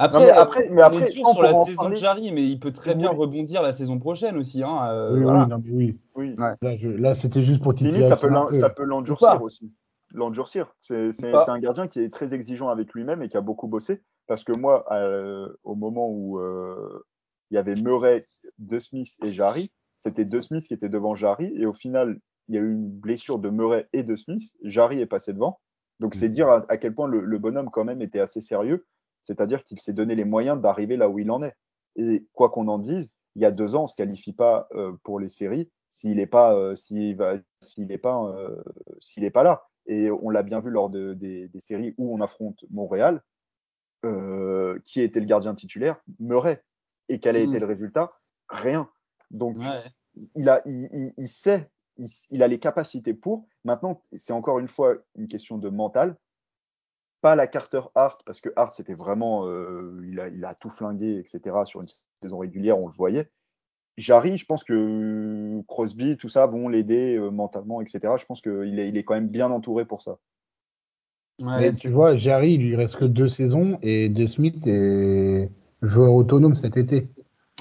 Après, mais après, mais après sur la saison de Jarry, mais il peut très bien rebondir la saison prochaine aussi. Hein, euh, oui, oui, non, mais oui. oui. Là, là c'était juste pour Limite, ça peut, ça peut l'endurcir aussi. L'endurcir. C'est un gardien qui est très exigeant avec lui-même et qui a beaucoup bossé. Parce que moi, euh, au moment où euh, il y avait Murray, De Smith et Jarry, c'était De Smith qui était devant Jarry. Et au final, il y a eu une blessure de Murray et De Smith. Jarry est passé devant. Donc, c'est mm. dire à, quel point le, le bonhomme, quand même, était assez sérieux. C'est-à-dire qu'il s'est donné les moyens d'arriver là où il en est. Et quoi qu'on en dise, il y a deux ans, on ne se qualifie pas euh, pour les séries s'il n'est pas, euh, s'il va, s'il est pas, euh, s'il est pas là. Et on l'a bien vu lors de, des, des, séries où on affronte Montréal, qui était le gardien titulaire, Murray. Et quel a été mm. le résultat? Rien. Donc, il, a, il, il, sait, il, il, a les capacités pour. Maintenant, c'est encore une fois une question de mental pas la Carter Hart, parce que Hart, c'était vraiment, euh, il, a, il, a, tout flingué, etc. Sur une saison régulière, on le voyait. Jarry, je pense que Crosby, tout ça vont l'aider euh, mentalement, etc. Je pense qu'il est, il est quand même bien entouré pour ça. Ouais, tu vois, Jarry, il lui reste que deux saisons et De Smith est joueur autonome cet été.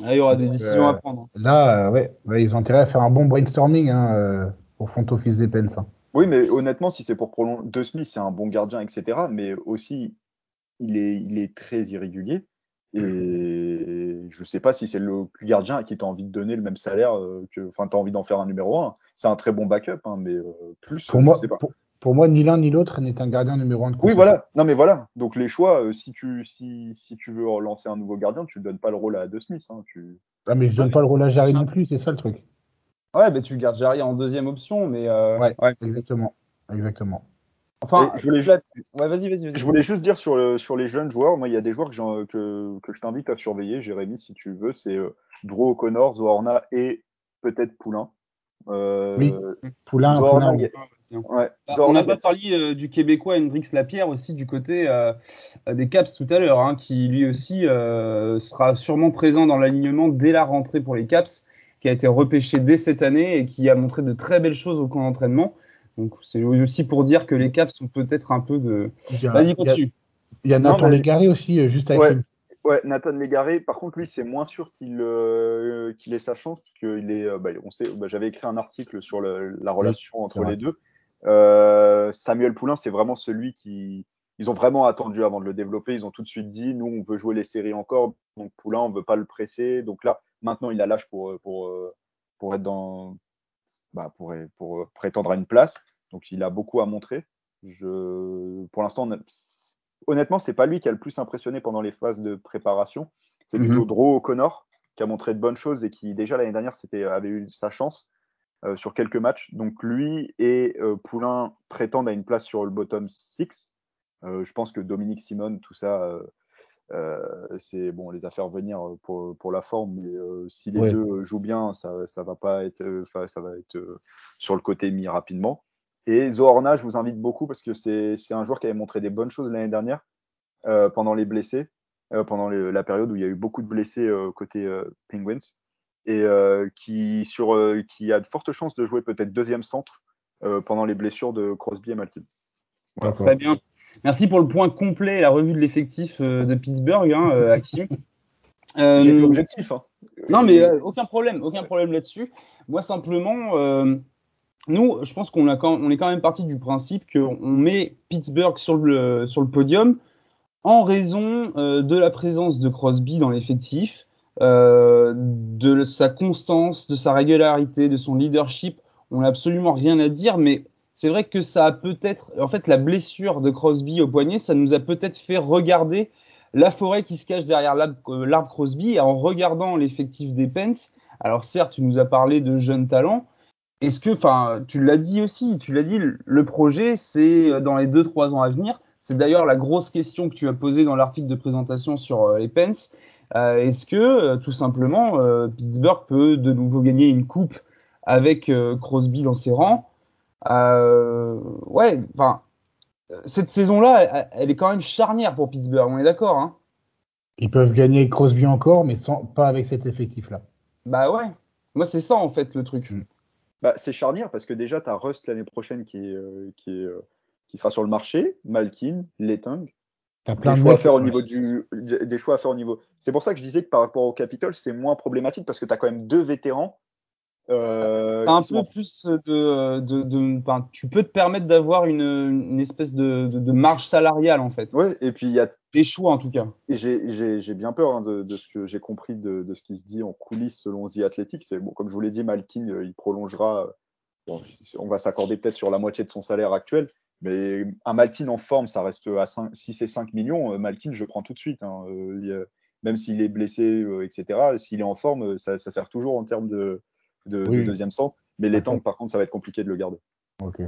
Ah, il y aura des décisions à euh, prendre. Là, ouais, ils ont intérêt à faire un bon brainstorming hein, au front office des Pens. Hein. Oui, mais honnêtement, si c'est pour prolonger, De Smith, c'est un bon gardien, etc. Mais aussi, il est, il est très irrégulier. Et je ne sais pas si c'est le gardien à qui tu as envie de donner le même salaire euh, que. Enfin, tu as envie d'en faire un numéro 1. C'est un très bon backup, hein, mais euh, plus. Pour moi, Pour, moi, ni l'un ni l'autre n'est un gardien numéro 1 de Oui, voilà. Non, mais voilà. Donc, les choix, euh, si, tu, si, si tu veux lancer un nouveau gardien, tu ne donnes pas le rôle à De Smith. Hein, tu... Ah, mais je ne donne pas le rôle à Jarry non plus, c'est ça le truc. Ouais, mais tu gardes Jarry en deuxième option, mais. Euh, ouais, exactement. Exactement. Enfin, je voulais, juste... Ouais, vas -y, vas -y, je voulais juste dire sur, le, sur les jeunes joueurs, moi, il y a des joueurs que, que, que je t'invite à surveiller, Jérémy, si tu veux. C'est euh, Drew O'Connor, Zohorna et peut-être Poulain. Euh, oui, Poulain. Zohorna, ouais. Bah, on n'a pas parlé euh, du Québécois Hendrix Lapierre aussi du côté euh, des Caps tout à l'heure, hein, qui lui aussi sera sûrement présent dans l'alignement dès la rentrée pour les Caps qui a été repêché dès cette année et qui a montré de très belles choses au camp d'entraînement. Donc c'est aussi pour dire que les Caps sont peut-être un peu de. Vas-y, continue. Il y a Nathan Légaré aussi, euh, juste avec ouais, Ouais, Nathan Légaré, par contre, lui, c'est moins sûr qu'il euh, qu'il ait sa chance, parce qu'il est. Euh, bah, on sait, bah, j'avais écrit un article sur le, la relation entre les deux. Euh, Samuel Poulain, c'est vraiment celui qui. Ils ont vraiment attendu avant de le développer. Ils ont tout de suite dit nous, on veut jouer les séries encore. Donc Poulain, on veut pas le presser. Donc là, Maintenant, il a l'âge pour, pour, pour être dans, bah, pour, pour prétendre à une place. Donc, il a beaucoup à montrer. Je, pour l'instant, honnêtement, c'est pas lui qui a le plus impressionné pendant les phases de préparation. C'est plutôt mm Drew O'Connor qui a montré de bonnes choses et qui déjà l'année dernière c'était avait eu sa chance euh, sur quelques matchs. Donc lui et euh, Poulain prétendent à une place sur le bottom 6. Euh, je pense que Dominique Simon, tout ça, euh, c'est bon, les affaires venir pour, pour la forme, mais euh, si les deux jouent bien, ça, ça va pas être, ça va être sur le côté mis rapidement. Et Zohorna, je vous invite beaucoup parce que c'est un joueur qui avait montré des bonnes choses l'année dernière euh, pendant les blessés, euh, pendant les, la période où il y a eu beaucoup de blessés euh, côté Penguins, et qui, sur, qui a de fortes chances de jouer peut-être deuxième centre pendant les blessures de Crosby et Malkin. Voilà. Très bien. Merci pour le point complet, la revue de l'effectif euh, de Pittsburgh, hein, euh, Action. *laughs* Euh, J'ai objectif. Hein. Non, mais euh, aucun problème, aucun problème là-dessus. Moi, simplement, nous, je pense qu'on on est quand même parti du principe qu'on met Pittsburgh sur le, sur le podium en raison de la présence de Crosby dans l'effectif, de sa constance, de sa régularité, de son leadership. On n'a absolument rien à dire, mais c'est vrai que ça a peut-être, en fait, la blessure de Crosby au poignet, ça nous a peut-être fait regarder la forêt qui se cache derrière l'arbre Crosby. Et en regardant l'effectif des Pens, alors certes, tu nous as parlé de jeunes talents. Est-ce que, enfin, tu l'as dit aussi, tu l'as dit, le projet, c'est dans les 2-3 ans à venir. C'est d'ailleurs la grosse question que tu as posée dans l'article de présentation sur euh, les Pens. Euh, Est-ce que, euh, tout simplement, euh, Pittsburgh peut de nouveau gagner une coupe avec Crosby dans ses rangs? Ouais, enfin, cette saison-là, elle, elle, est quand même charnière pour Pittsburgh, on est d'accord hein Ils peuvent gagner Crosby encore, mais sans, pas avec cet effectif-là. Bah ouais. Moi, c'est ça en fait le truc. Mm. Bah, c'est charnière parce que déjà, tu as Rust l'année prochaine qui, est, euh, qui, est, euh, qui sera sur le marché, Malkin, Letang. T'as plein des de choix à faire au niveau du, des choix à faire au niveau. C'est pour ça que je disais que par rapport au Capitol, c'est moins problématique parce que tu as quand même deux vétérans. Euh, un peu plus de, de, de tu peux te permettre d'avoir une, une, espèce de, de, marge salariale en fait. Ouais, et puis il y a des choix en tout cas. Et j'ai bien peur hein, de, de, ce que j'ai compris de, de, ce qui se dit en coulisses selon The Athletic. C'est bon, comme je vous l'ai dit, Malkin, euh, il prolongera. Bon, on va s'accorder peut-être sur la moitié de son salaire actuel, mais un Malkin en forme, ça reste à 5, 6 et 5 millions. Euh, Malkin, je prends tout de suite. Hein. Euh, même s'il est blessé, etc., s'il est en forme, ça, ça, sert toujours en termes de, oui. deuxième centre. Mais les temps, par contre, ça va être compliqué de le garder. Ok.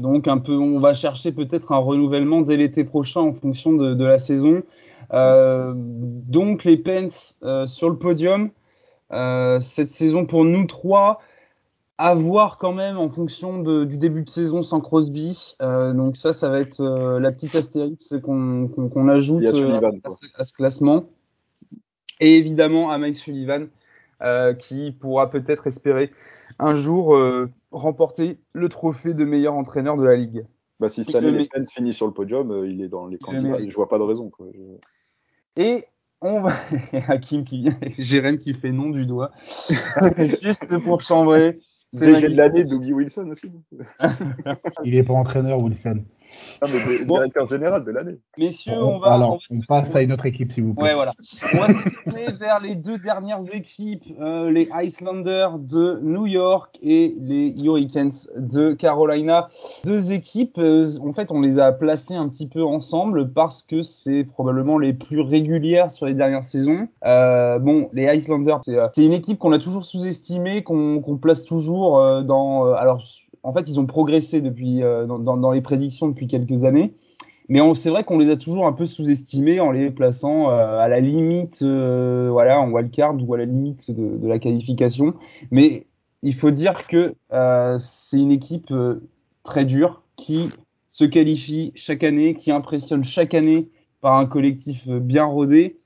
Donc un peu, on va chercher peut-être un renouvellement dès l'été prochain en fonction de, de la saison. Euh, donc les Pens euh, sur le podium euh, cette saison pour nous trois. À voir quand même en fonction de, du début de saison sans Crosby. Euh, donc ça, ça va être la petite astérix qu'on qu qu ajoute Sullivan, à, ce, à, ce, classement. Et évidemment à Mike Sullivan qui pourra peut-être espérer un jour remporter le trophée de meilleur entraîneur de la ligue. Bah, si cette année les Pens finit sur le podium, euh, il est dans les candidats. Je vois pas de raison. Quoi. Et on va. *laughs* Hakim qui Jérém qui fait non du doigt. *laughs* Juste pour chambrer. DG de l'année, Dougie Wilson aussi. *laughs* il est pas entraîneur, Wilson. Ah, mais bon. directeur général de l'année. Messieurs, on, on va. Alors, on, va, on passe à une autre équipe, s'il vous plaît. Ouais, voilà. On va se tourner *laughs* vers les deux dernières équipes, euh, les Islanders de New York et les Hurricanes de Carolina. Deux équipes, euh, en fait, on les a placées un petit peu ensemble parce que c'est probablement les plus régulières sur les dernières saisons. Euh, bon, les Islanders, c'est une équipe qu'on a toujours sous-estimée, qu'on qu place toujours euh, dans. alors, en fait, ils ont progressé depuis euh, dans, dans, dans, les prédictions depuis quelques années. Mais c'est vrai qu'on les a toujours un peu sous-estimés en les plaçant euh, à la limite, euh, voilà, en wildcard ou à la limite de, de, la qualification. Mais il faut dire que euh, c'est une équipe très dure qui se qualifie chaque année, qui impressionne chaque année par un collectif bien rodé.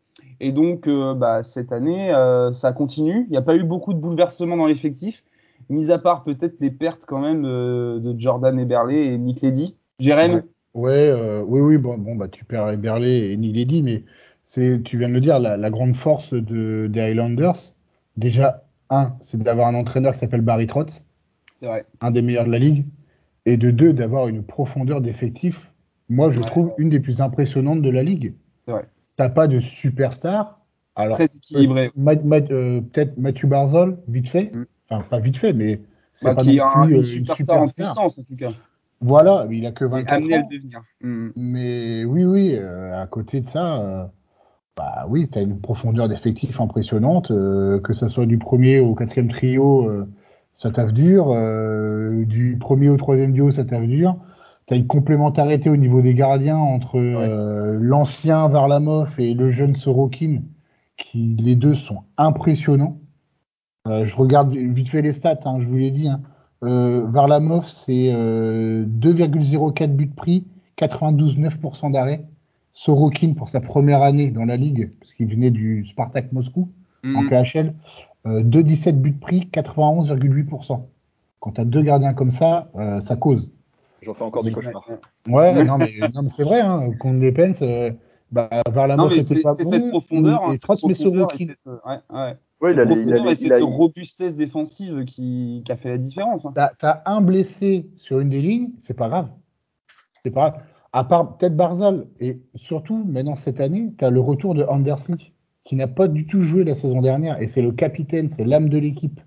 Et donc, bah, cette année, ça continue. Il n'y a pas eu beaucoup de bouleversements dans l'effectif mis à part peut-être les pertes quand même de, de Jordan Eberle et Nick Ledy. Jérém? Ouais, ouais euh, oui, oui, bon, bon, bah, tu perds Eberle et Nick Ledy, mais c'est, tu viens de le dire, la, la grande force de, des Highlanders, déjà, un, c'est d'avoir un entraîneur qui s'appelle Barry Trotz, un des meilleurs de la ligue, et de deux, d'avoir une profondeur d'effectif, moi, je ouais, trouve, ouais. une des plus impressionnantes de la ligue. T'as pas de superstar. Alors, Très équilibré. Euh, peut-être Mathieu Barzol, vite fait. Mm enfin pas vite fait, mais c'est bah, pas qui non a plus, un, une, superstar super en puissance en tout cas. Voilà, il a que 24 amené ans. à le devenir. Mmh. Mais oui, oui, euh, à côté de ça, euh, bah oui, tu as une profondeur d'effectif impressionnante, euh, que ça soit du premier au quatrième trio, euh, ça taffe dur, euh, du premier au troisième duo, ça taffe dur. Tu as une complémentarité au niveau des gardiens entre ouais. l'ancien Varlamov et le jeune Sorokin, qui les deux sont impressionnants. Euh, je regarde vite fait les stats, hein, je vous l'ai dit. Hein. Euh, Varlamov, c'est euh, 2,04 buts de prix, 92,9% d'arrêt. Sorokin, pour sa première année dans la ligue, parce qu'il venait du Spartak Moscou mmh. en KHL, euh, 2,17 buts de prix, 91,8%. Quand tu as deux gardiens comme ça, euh, ça cause. J'en fais encore des cauchemars. Ouais, non, mais, *laughs* non, mais c'est vrai, hein, contre les Pens, euh, bah, Varlamov c'était pas bon. Cette profondeur, et, mais Sorokin. Ouais, ouais. Ouais, il a, il a, et cette a... robustesse défensive qui, qui, a fait la différence. Hein. T'as as un blessé sur une des lignes, c'est pas grave. C'est pas grave. À part peut-être Barzal. Et surtout, maintenant, cette année, tu as le retour de Andersley, qui n'a pas du tout joué la saison dernière. Et c'est le capitaine, c'est l'âme de l'équipe.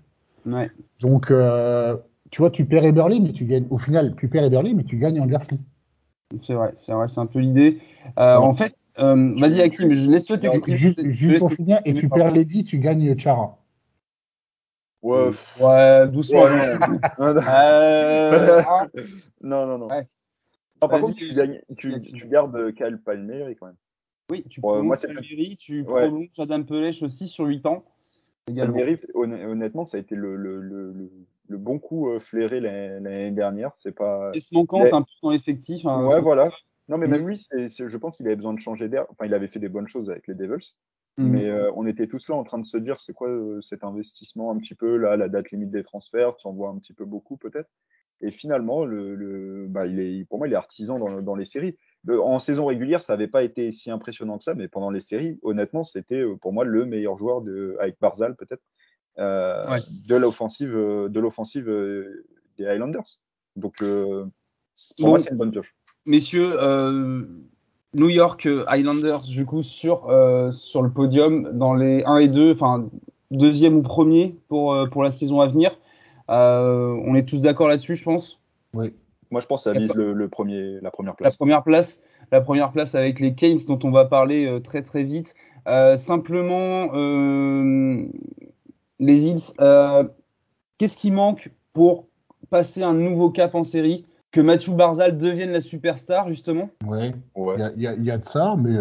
Ouais. Donc, euh, tu vois, tu perds Eberly, mais tu gagnes. Au final, tu perds Eberly, mais tu gagnes Andersley. C'est vrai, c'est vrai, c'est un peu l'idée. Euh, En fait, euh, vas-y, Hakim, je laisse-toi t'expliquer. Juste, juste pour finir, et tu perds Lady, tu gagnes Chara. Ouais, ouais, doucement. Ouais, non. *laughs* euh, *laughs* non, non, non. Ouais. Non, par contre, tu, gagnes, tu, gardes euh, Kyle Palmieri quand même. oui, tu prolonges moi, c'est- Palmieri, tu Ouais. prolonges Adam Pelech aussi sur 8 ans. Également. Palmieri, honn- honnêtement, ça a été le, le, le, le, le bon coup euh, flairé l'année dernière. C'est pas. Pièce manquante Mais- un peu dans l'effectif. hein, Ouais, voilà. Non, mais Mm. même lui, c'est, c'est- je pense qu'il avait besoin de changer d'air. Enfin, il avait fait des bonnes choses avec les Devils. Mm. Mais euh, on était tous là en train de se dire, c'est quoi euh, cet investissement un petit peu là, la date limite des transferts, tu en vois un petit peu beaucoup peut-être. Et finalement, le, le, bah, il est, pour moi, il est artisan dans, dans les séries. Le- en saison régulière, ça n'avait pas été si impressionnant que ça, mais pendant les séries, honnêtement, c'était euh, pour moi le meilleur joueur de, avec Barzal peut-être euh, Ouais. de l'offensive, euh, de l'offensive euh, des Highlanders. Donc euh, pour Bon. moi, c'est une bonne pioche. Messieurs, euh, New York Highlanders, du coup, sur, euh, sur le podium dans les 1 et 2, enfin, deuxième ou premier pour, euh, pour la saison à venir. Euh, on est tous d'accord là-dessus, je pense? Oui. Moi, je pense que ça vise le, le premier, la première La place. première place, la première place avec les Keynes dont on va parler euh, très très vite. Euh, simplement, euh, les Hills, euh, qu'est-ce qui manque pour passer un nouveau cap en série? Que Mathieu Barzal devienne la superstar, justement Ouais. Ouais. Il y a, il y a- il y a de ça, mais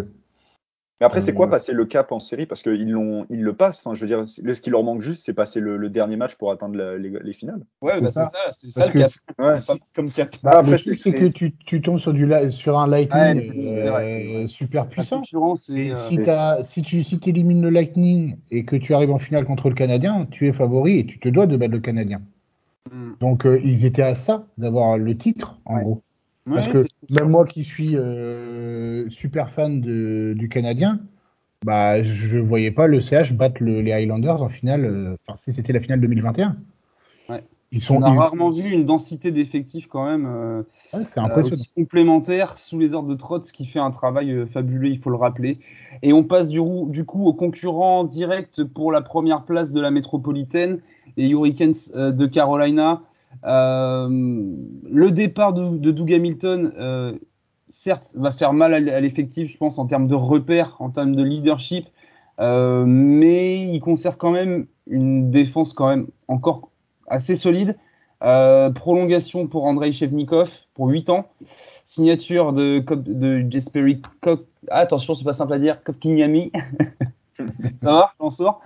Mais après, c'est quoi Euh, passer le cap en série? Parce qu'ils l'ont, ils le passent. Enfin, je veux dire, le- ce qui leur manque juste, c'est passer le, le dernier match pour atteindre la- les, les finales. Ouais, C'est bah, ça. c'est ça, c'est ça Parce le cap. Ouais. C'est pas comme cap. bah, après, le truc, c'est- que tu, tu tombes sur, du, sur un Lightning Ouais, euh, super puissant. Et euh, si, t'as- si tu si élimines le Lightning et que tu arrives en finale contre le Canadien, tu es favori et tu te dois de battre le Canadien. Hmm. Donc euh, ils étaient à ça d'avoir le titre, en Ouais. gros. Ouais, Parce que même moi qui suis euh, super fan de, du Canadien, bah je voyais pas le CH battre le- les Highlanders en finale. euh, Enfin, si c'était la finale 2021. Ils sont. On a ils- rarement vu une densité d'effectifs quand même. euh, ouais, Euh, complémentaire sous les ordres de Trotz qui fait un travail euh, fabuleux, il faut le rappeler. Et on passe du, du coup au concurrent direct pour la première place de la métropolitaine, les Hurricanes euh, de Carolina. Euh, le départ de, de Doug Hamilton, certes, va faire mal à l'effectif, je pense, en termes de repères, en termes de leadership, mais il conserve quand même une défense quand même encore assez solide. Euh, prolongation pour Andrei Shevnikov pour 8 ans. Signature de, de Jesperi Kop. Ah, attention, c'est pas simple à dire. Kopkinyami. *laughs* Ça va, j'en sors?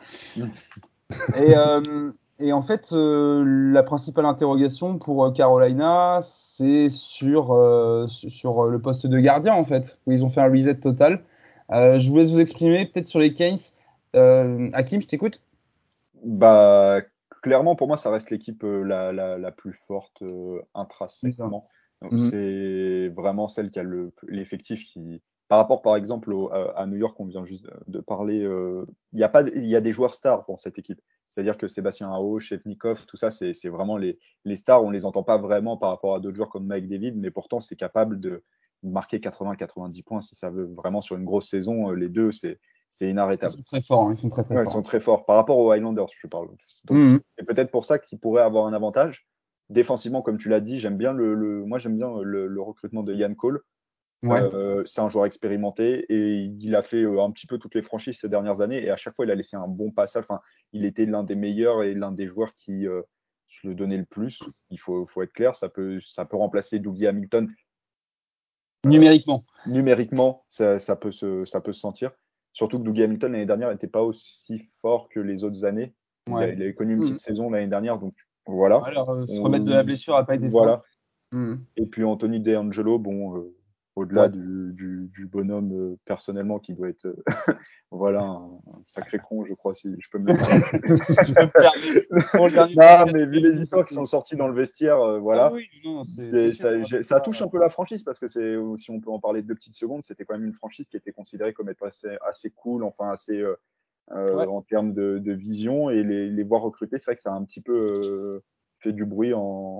Et, euh, et en fait, euh, la principale interrogation pour euh, Carolina, c'est sur, euh, sur sur le poste de gardien, en fait, où ils ont fait un reset total. Euh, je vous laisse vous exprimer, peut-être sur les Keynes. Euh, Hakim, je t'écoute. Bah, clairement, pour moi, ça reste l'équipe euh, la, la, la plus forte euh, intrinsèquement. Donc, Mhm. C'est vraiment celle qui a le- l'effectif qui, par rapport, par exemple, au- à, New York, on vient juste de, parler, euh, il y a pas, y a des joueurs stars dans cette équipe. C'est-à-dire que Sébastien Ao, Shepnikov, tout ça, c'est vraiment les, les stars. On les entend pas vraiment par rapport à d'autres joueurs comme Mike David, mais pourtant, c'est capable de marquer 80-90 points si ça veut vraiment sur une grosse saison. Les deux, c'est c'est Ils inarrêtable. sont très forts, hein, ils sont très très Ouais, ils forts. sont très forts par rapport aux Highlanders, je parle. Mhm. c'est peut-être pour ça qu'ils pourraient avoir un avantage. Défensivement, comme tu l'as dit, j'aime bien le, le- moi j'aime bien le, le recrutement de Yann Cole. Ouais. Euh, c'est un joueur expérimenté et il a fait euh, un petit peu toutes les franchises ces dernières années et à chaque fois il a laissé un bon passage. Enfin, il était l'un des meilleurs et l'un des joueurs qui euh, se le donnait le plus. Il faut, faut être clair, ça peut, ça peut remplacer Dougie Hamilton Numériquement. numériquement, ça, ça peut se, ça peut se sentir. Surtout que Dougie Hamilton l'année dernière n'était pas aussi fort que les autres années. Il, a, Ouais. il avait connu une petite saison l'année dernière, donc voilà. Alors, euh, se On- remettre de la blessure n'a pas été Voilà. Mhm. Et puis Anthony DeAngelo, bon, euh, au-delà Ouais. du, du, du bonhomme euh, personnellement qui doit être euh, *laughs* voilà un, un sacré con, je crois, si je peux me le *laughs* non, mais vu les histoires qui sont sorties dans le vestiaire, voilà. Ah oui, non, ça, touche un peu la franchise parce que c'est, si on peut en parler deux petites secondes, c'était quand même une franchise qui était considérée comme être assez, assez cool, enfin assez euh, euh, Ouais. en termes de, de vision et les, les voir recruter, c'est vrai que ça a un petit peu euh, fait du bruit en,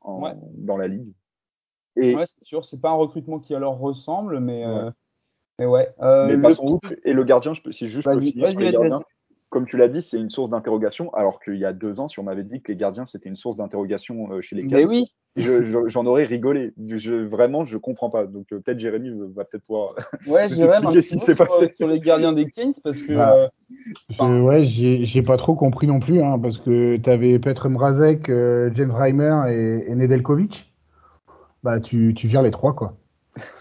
en- Ouais. dans la ligue. Et, Ouais, c'est sûr, c'est pas un recrutement qui leur ressemble, mais Ouais. euh, mais ouais. Euh, mais le passons petit- outre. Et le gardien, je peux- si juste je peux finir sur les gardiens. Comme tu l'as dit, c'est une source d'interrogation, alors qu'il y a deux ans, si on m'avait dit que les gardiens c'était une source d'interrogation euh, chez les Cavs, oui, je- je- j'en aurais rigolé. Je, vraiment, je comprends pas. Donc peut-être Jérémy va peut-être pouvoir. ouais, *laughs* nous expliquer ce qui s'est passé. sur les gardiens des Kings parce que Bah, euh, Je- ouais, j'ai j'ai pas trop compris non plus, hein, parce que tu avais Petr Mrazek, euh, James Reimer et, et Nedeljkovic. Bah, tu, tu vires les trois, quoi.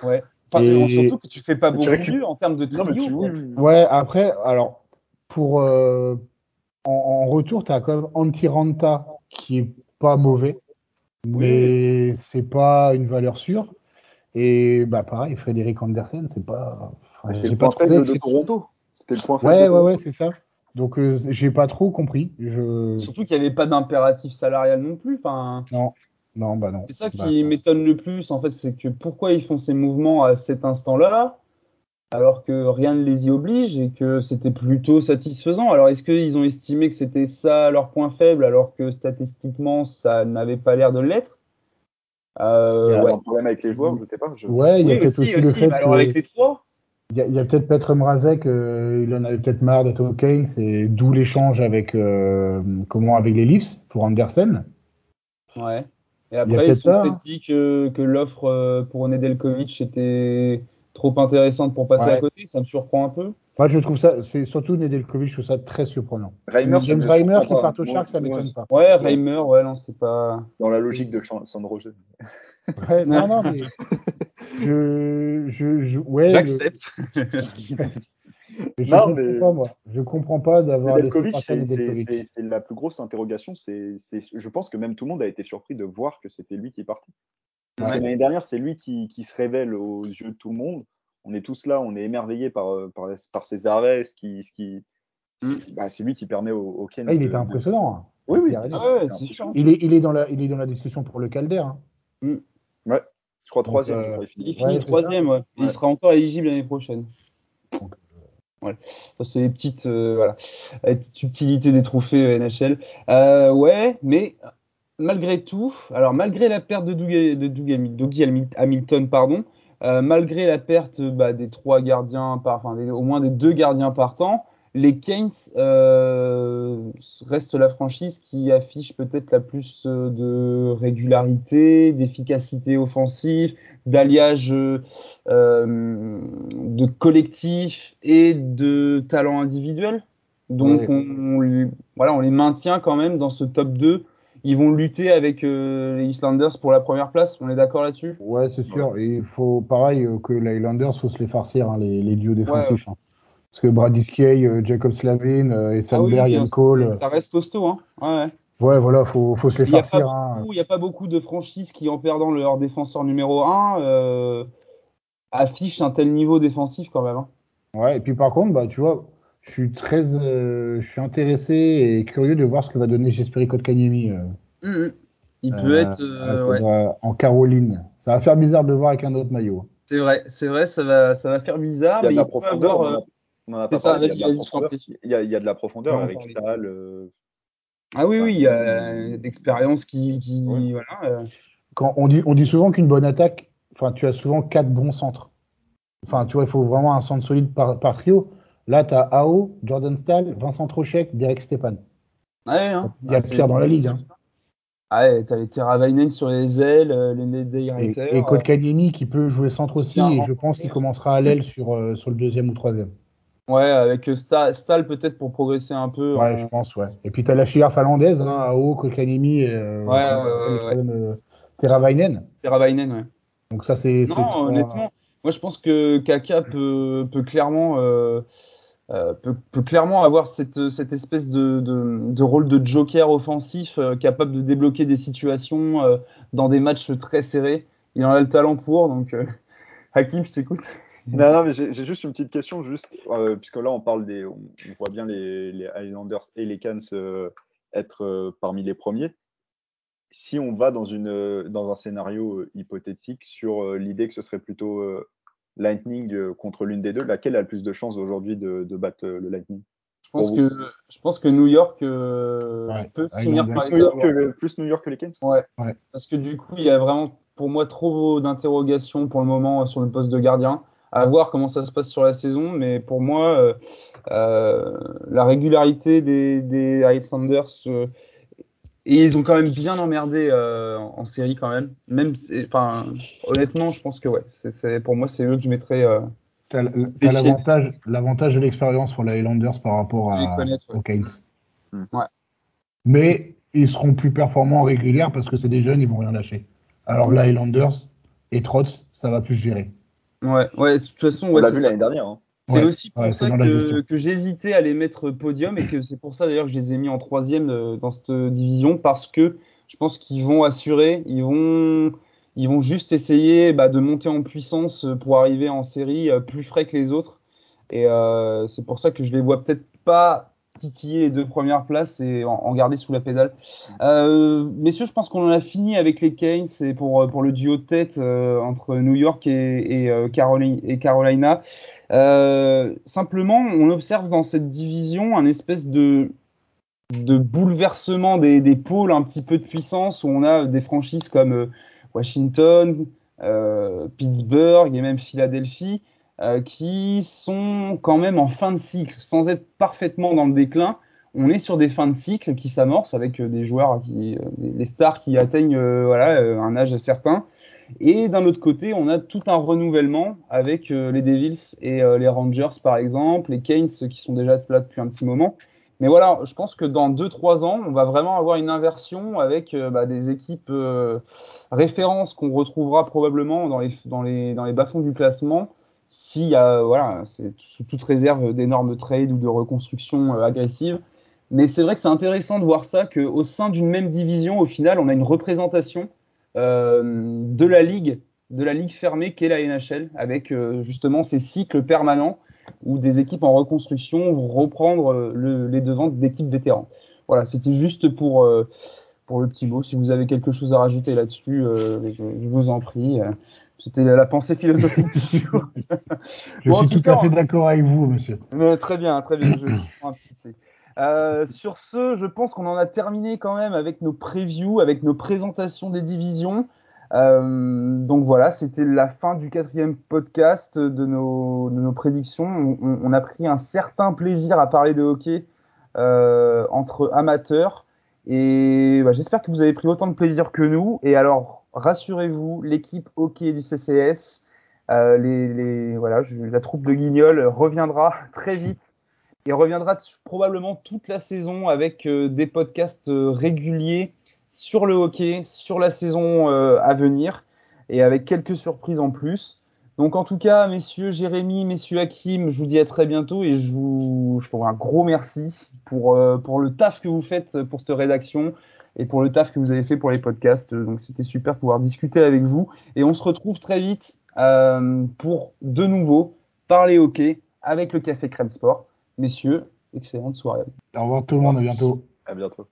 ouais. Et- surtout que tu fais pas beaucoup en termes de Non, trio. tu, oui. Ouais, après, alors, pour. euh, en, en retour, tu as quand même Antiranta qui est pas mauvais, mais c'est pas une valeur sûre. Et bah, pareil, Frédéric Andersen, c'est pas. enfin, C'était le point faible de. Toronto. C'était le point faible Ouais, ouais, ouais, c'est ça. Donc, euh, j'ai pas trop compris. Je... Surtout qu'il n'y avait pas d'impératif salarial non plus. Enfin, Non, non, bah non. c'est ça Bah, qui m'étonne le plus, en fait, c'est que pourquoi ils font ces mouvements à cet instant-là, alors que rien ne les y oblige et que c'était plutôt satisfaisant. Alors, est-ce qu'ils ont estimé que c'était ça leur point faible, alors que statistiquement, ça n'avait pas l'air de l'être? Euh, Il y a ouais. un problème avec les joueurs, je sais pas. je- Ouais, il y a Oui, peut-être aussi, aussi, le fait mais alors que. avec les trois? Il y a, peut-être Petr Mrazek, euh, il en avait peut-être marre d'être au c'est d'où l'échange avec, euh, comment, avec les Leafs pour Andersen. Ouais. Et Il après, ils peut-être se hein. dit que, que l'offre euh, pour Nedeljkovic était trop intéressante pour passer Ouais. à côté. Ça me surprend un peu. Moi, je trouve ça, c'est surtout Nedeljkovic, je trouve ça très surprenant. Reimer, James me Reimer qui part au Sharks, ça m'étonne pas. Ouais, Reimer, ouais, non, c'est pas. Dans la logique de Sandro Roger. Ouais, non, non, *laughs* mais je, je, je- ouais, le- *laughs* Je Non, comprends mais- pas, moi. Je comprends pas d'avoir c'est- la plus grosse interrogation. C'est, c'est- je pense que même tout le monde a été surpris de voir que c'était lui qui partait. Parce Ouais. que l'année dernière, c'est lui qui, qui se révèle aux yeux de tout le monde. On est tous là, on est émerveillés par, euh, par, par ses arrêts, ce qui, ce qui, Mm. bah, c'est lui qui permet aux, aux Kens Ah, il était de- impressionnant. hein. Oui, oui. Ah ouais. Il est, il est dans la, il est dans la discussion pour le Calder. hein. Ouais. Je crois troisième. euh, il finit. Ouais, troisième, ouais. Et Ouais. Il sera encore éligible l'année prochaine. C'est les petites, euh, voilà, subtilités des trophées euh, NHL. Euh, ouais, mais malgré tout, alors malgré la perte de Dougie, Hamilton, pardon, euh, malgré la perte bah, des trois gardiens, par, enfin au moins des deux gardiens partants, les Canes euh, restent la franchise qui affiche peut-être la plus euh, de régularité, d'efficacité offensive, d'alliage euh, de collectif et de talent individuel. Donc Ouais. on, on les- voilà, on les maintient quand même dans ce top 2. Ils vont lutter avec euh, les Islanders pour la première place. On est d'accord là-dessus? Ouais, c'est sûr. Et il faut, pareil, que les Highlanders, faut se les farcir, hein, les, les duos défensifs. hein. Parce que Brady Skay, euh, Jacob Slavin, euh, et Sandberg, Yann hein, Cole. ça reste costaud. Hein. Ouais, ouais. Voilà, faut, faut se les Il n'y a, pas farcir. hein. beaucoup- il y a pas beaucoup de franchises qui, en perdant leur défenseur numéro 1, affichent un tel niveau défensif quand même. hein. Ouais, et puis par contre, bah, tu vois, je suis très, euh, je suis intéressé et curieux de voir ce que va donner Jesperi Kotkaniemi euh, Mhm. Il euh, peut être. euh, ouais. euh, en Caroline. Ça va faire bizarre de le voir avec un autre maillot. C'est vrai, c'est vrai, ça va, ça va faire bizarre, Il y a mais de la il peut profondeur. avoir, on en euh, a- on en a c'est pas ça, parlé. Il y a de vas-y, la profondeur. prie. Il y a, il y a de la profondeur On va en avec. Stahl. euh, Ah oui, oui, il y a l'expérience qui, qui Ouais. voilà. euh, Quand on dit, on dit souvent qu'une bonne attaque, enfin, tu as souvent quatre bons centres. Enfin, tu vois, il faut vraiment un centre solide par, par trio. Là, tu as AO, Jordan Stahl, Vincent Trocheck, Derek Stepan. Ouais, hein. Il y a Ah, pire dans la ligue. hein. Ah ouais, t'as les Teravainen sur les ailes, euh, les Nedey Et, et euh, Kotkaniemi qui peut jouer centre aussi, et je pense qu'il commencera à l'aile sur, euh, sur le deuxième ou troisième. Ouais, avec euh, Sta- Stahl peut-être pour progresser un peu. Ouais, en- je pense, ouais. Et puis tu as la filière finlandaise, hein, AO, Kotkaniemi et euh, Ouais, comment ouais, s'appelle, le ouais, troisième, euh, Teravainen. Teravainen, ouais. Donc ça, c'est. Non, trois- honnêtement, moi je pense que Kaka peut, peut clairement euh, euh, peut, peut clairement avoir cette, cette espèce de, de, de rôle de joker offensif euh, capable de débloquer des situations euh, dans des matchs très serrés. Il en a le talent pour, donc euh, *laughs* Hakim, je t'écoute. Non, non, mais j'ai j'ai juste une petite question, juste, euh, puisque là, on parle des. On, on voit bien les, les Highlanders et les Cans euh, être euh, parmi les premiers. Si on va dans, une, euh, dans un scénario euh, hypothétique sur euh, l'idée que ce serait plutôt euh, Lightning euh, contre l'une des deux, laquelle a le plus de chances aujourd'hui de, de battre euh, le Lightning? Je pense que je pense que New York euh, Ouais, peut finir par New, York le, plus New York que les Cans Ouais. Ouais. Parce que du coup, il y a vraiment pour moi trop d'interrogations pour le moment sur le poste de gardien. À voir comment ça se passe sur la saison, mais pour moi, la régularité des, des Highlanders et ils ont quand même bien emmerdé euh, en, série quand même. Même, enfin, honnêtement, je pense que ouais, c'est, pour moi, c'est eux que je mettrais. Euh, t'as, l'avantage, l'avantage de l'expérience pour les Highlanders par rapport à, aux Keynes. Hmm. Ouais. Mais ils seront plus performants en régulière parce que c'est des jeunes, ils vont rien lâcher. Alors les Highlanders et Trotz, ça va plus gérer. Ouais, ouais, de toute façon, on l'a vu l'année dernière. Hein. C'est aussi pour ça que, j'hésitais à les mettre podium et que c'est pour ça d'ailleurs que je les ai mis en troisième euh, dans cette division parce que je pense qu'ils vont assurer, ils vont, ils vont juste essayer bah, de monter en puissance pour arriver en série euh, plus frais que les autres. Et euh, c'est pour ça que je les vois peut-être pas titiller les deux premières places et en, garder sous la pédale. messieurs, je pense qu'on en a fini avec les Keynes et pour, pour le duo de tête entre New York et, et, Carolina. Euh, simplement, on observe dans cette division un espèce de, de bouleversement des, des, pôles un petit peu de puissance où on a des franchises comme euh, Washington, euh, Pittsburgh et même Philadelphie euh, qui sont quand même en fin de cycle sans être parfaitement dans le déclin. On est sur des fins de cycle qui s'amorcent avec des joueurs, qui, des stars qui atteignent voilà, un âge certain et d'un autre côté, on a tout un renouvellement avec euh, les Devils et euh, les Rangers, par exemple, les Canes qui sont déjà là depuis un petit moment. Mais voilà, je pense que dans 2-3 ans, on va vraiment avoir une inversion avec euh, bah, des équipes références qu'on retrouvera probablement dans les, dans les, dans les bas-fonds du classement s'il y voilà, c'est sous toute réserve d'énormes trades ou de reconstruction agressive. Mais c'est vrai que c'est intéressant de voir ça, qu'au sein d'une même division, au final, on a une représentation euh, de la ligue, de la ligue fermée qu'est la NHL, avec euh, justement ces cycles permanents où des équipes en reconstruction vont reprendre euh, les devants d'équipes vétérans. Voilà, c'était juste pour pour le petit mot. Si vous avez quelque chose à rajouter là-dessus, je, vous en prie. C'était la pensée philosophique du *laughs* jour. je suis tout à fait d'accord avec vous, monsieur. très bien, très bien. Je, *clears throat* euh, sur ce, je pense qu'on en a terminé quand même avec nos previews, avec nos présentations des divisions. Euh, donc voilà, c'était la fin du quatrième podcast de nos, de nos prédictions. On, a pris un certain plaisir à parler de hockey euh, entre amateurs. Et bah, j'espère que vous avez pris autant de plaisir que nous. Et alors, rassurez-vous, l'équipe hockey du CCS, les, les, voilà, la troupe de Guignol reviendra *laughs* très vite il reviendra probablement toute la saison avec euh, des podcasts euh, réguliers sur le hockey, sur la saison euh, à venir et avec quelques surprises en plus. Donc en tout cas, messieurs Jérémy, messieurs Hakim, je vous dis à très bientôt et je vous, je vous un gros merci pour le taf que vous faites pour cette rédaction et pour le taf que vous avez fait pour les podcasts. Donc c'était super de pouvoir discuter avec vous et on se retrouve très vite pour de nouveau parler hockey avec le Café Crème Sport. Messieurs, excellente soirée. Au revoir tout le monde, à bientôt. À bientôt.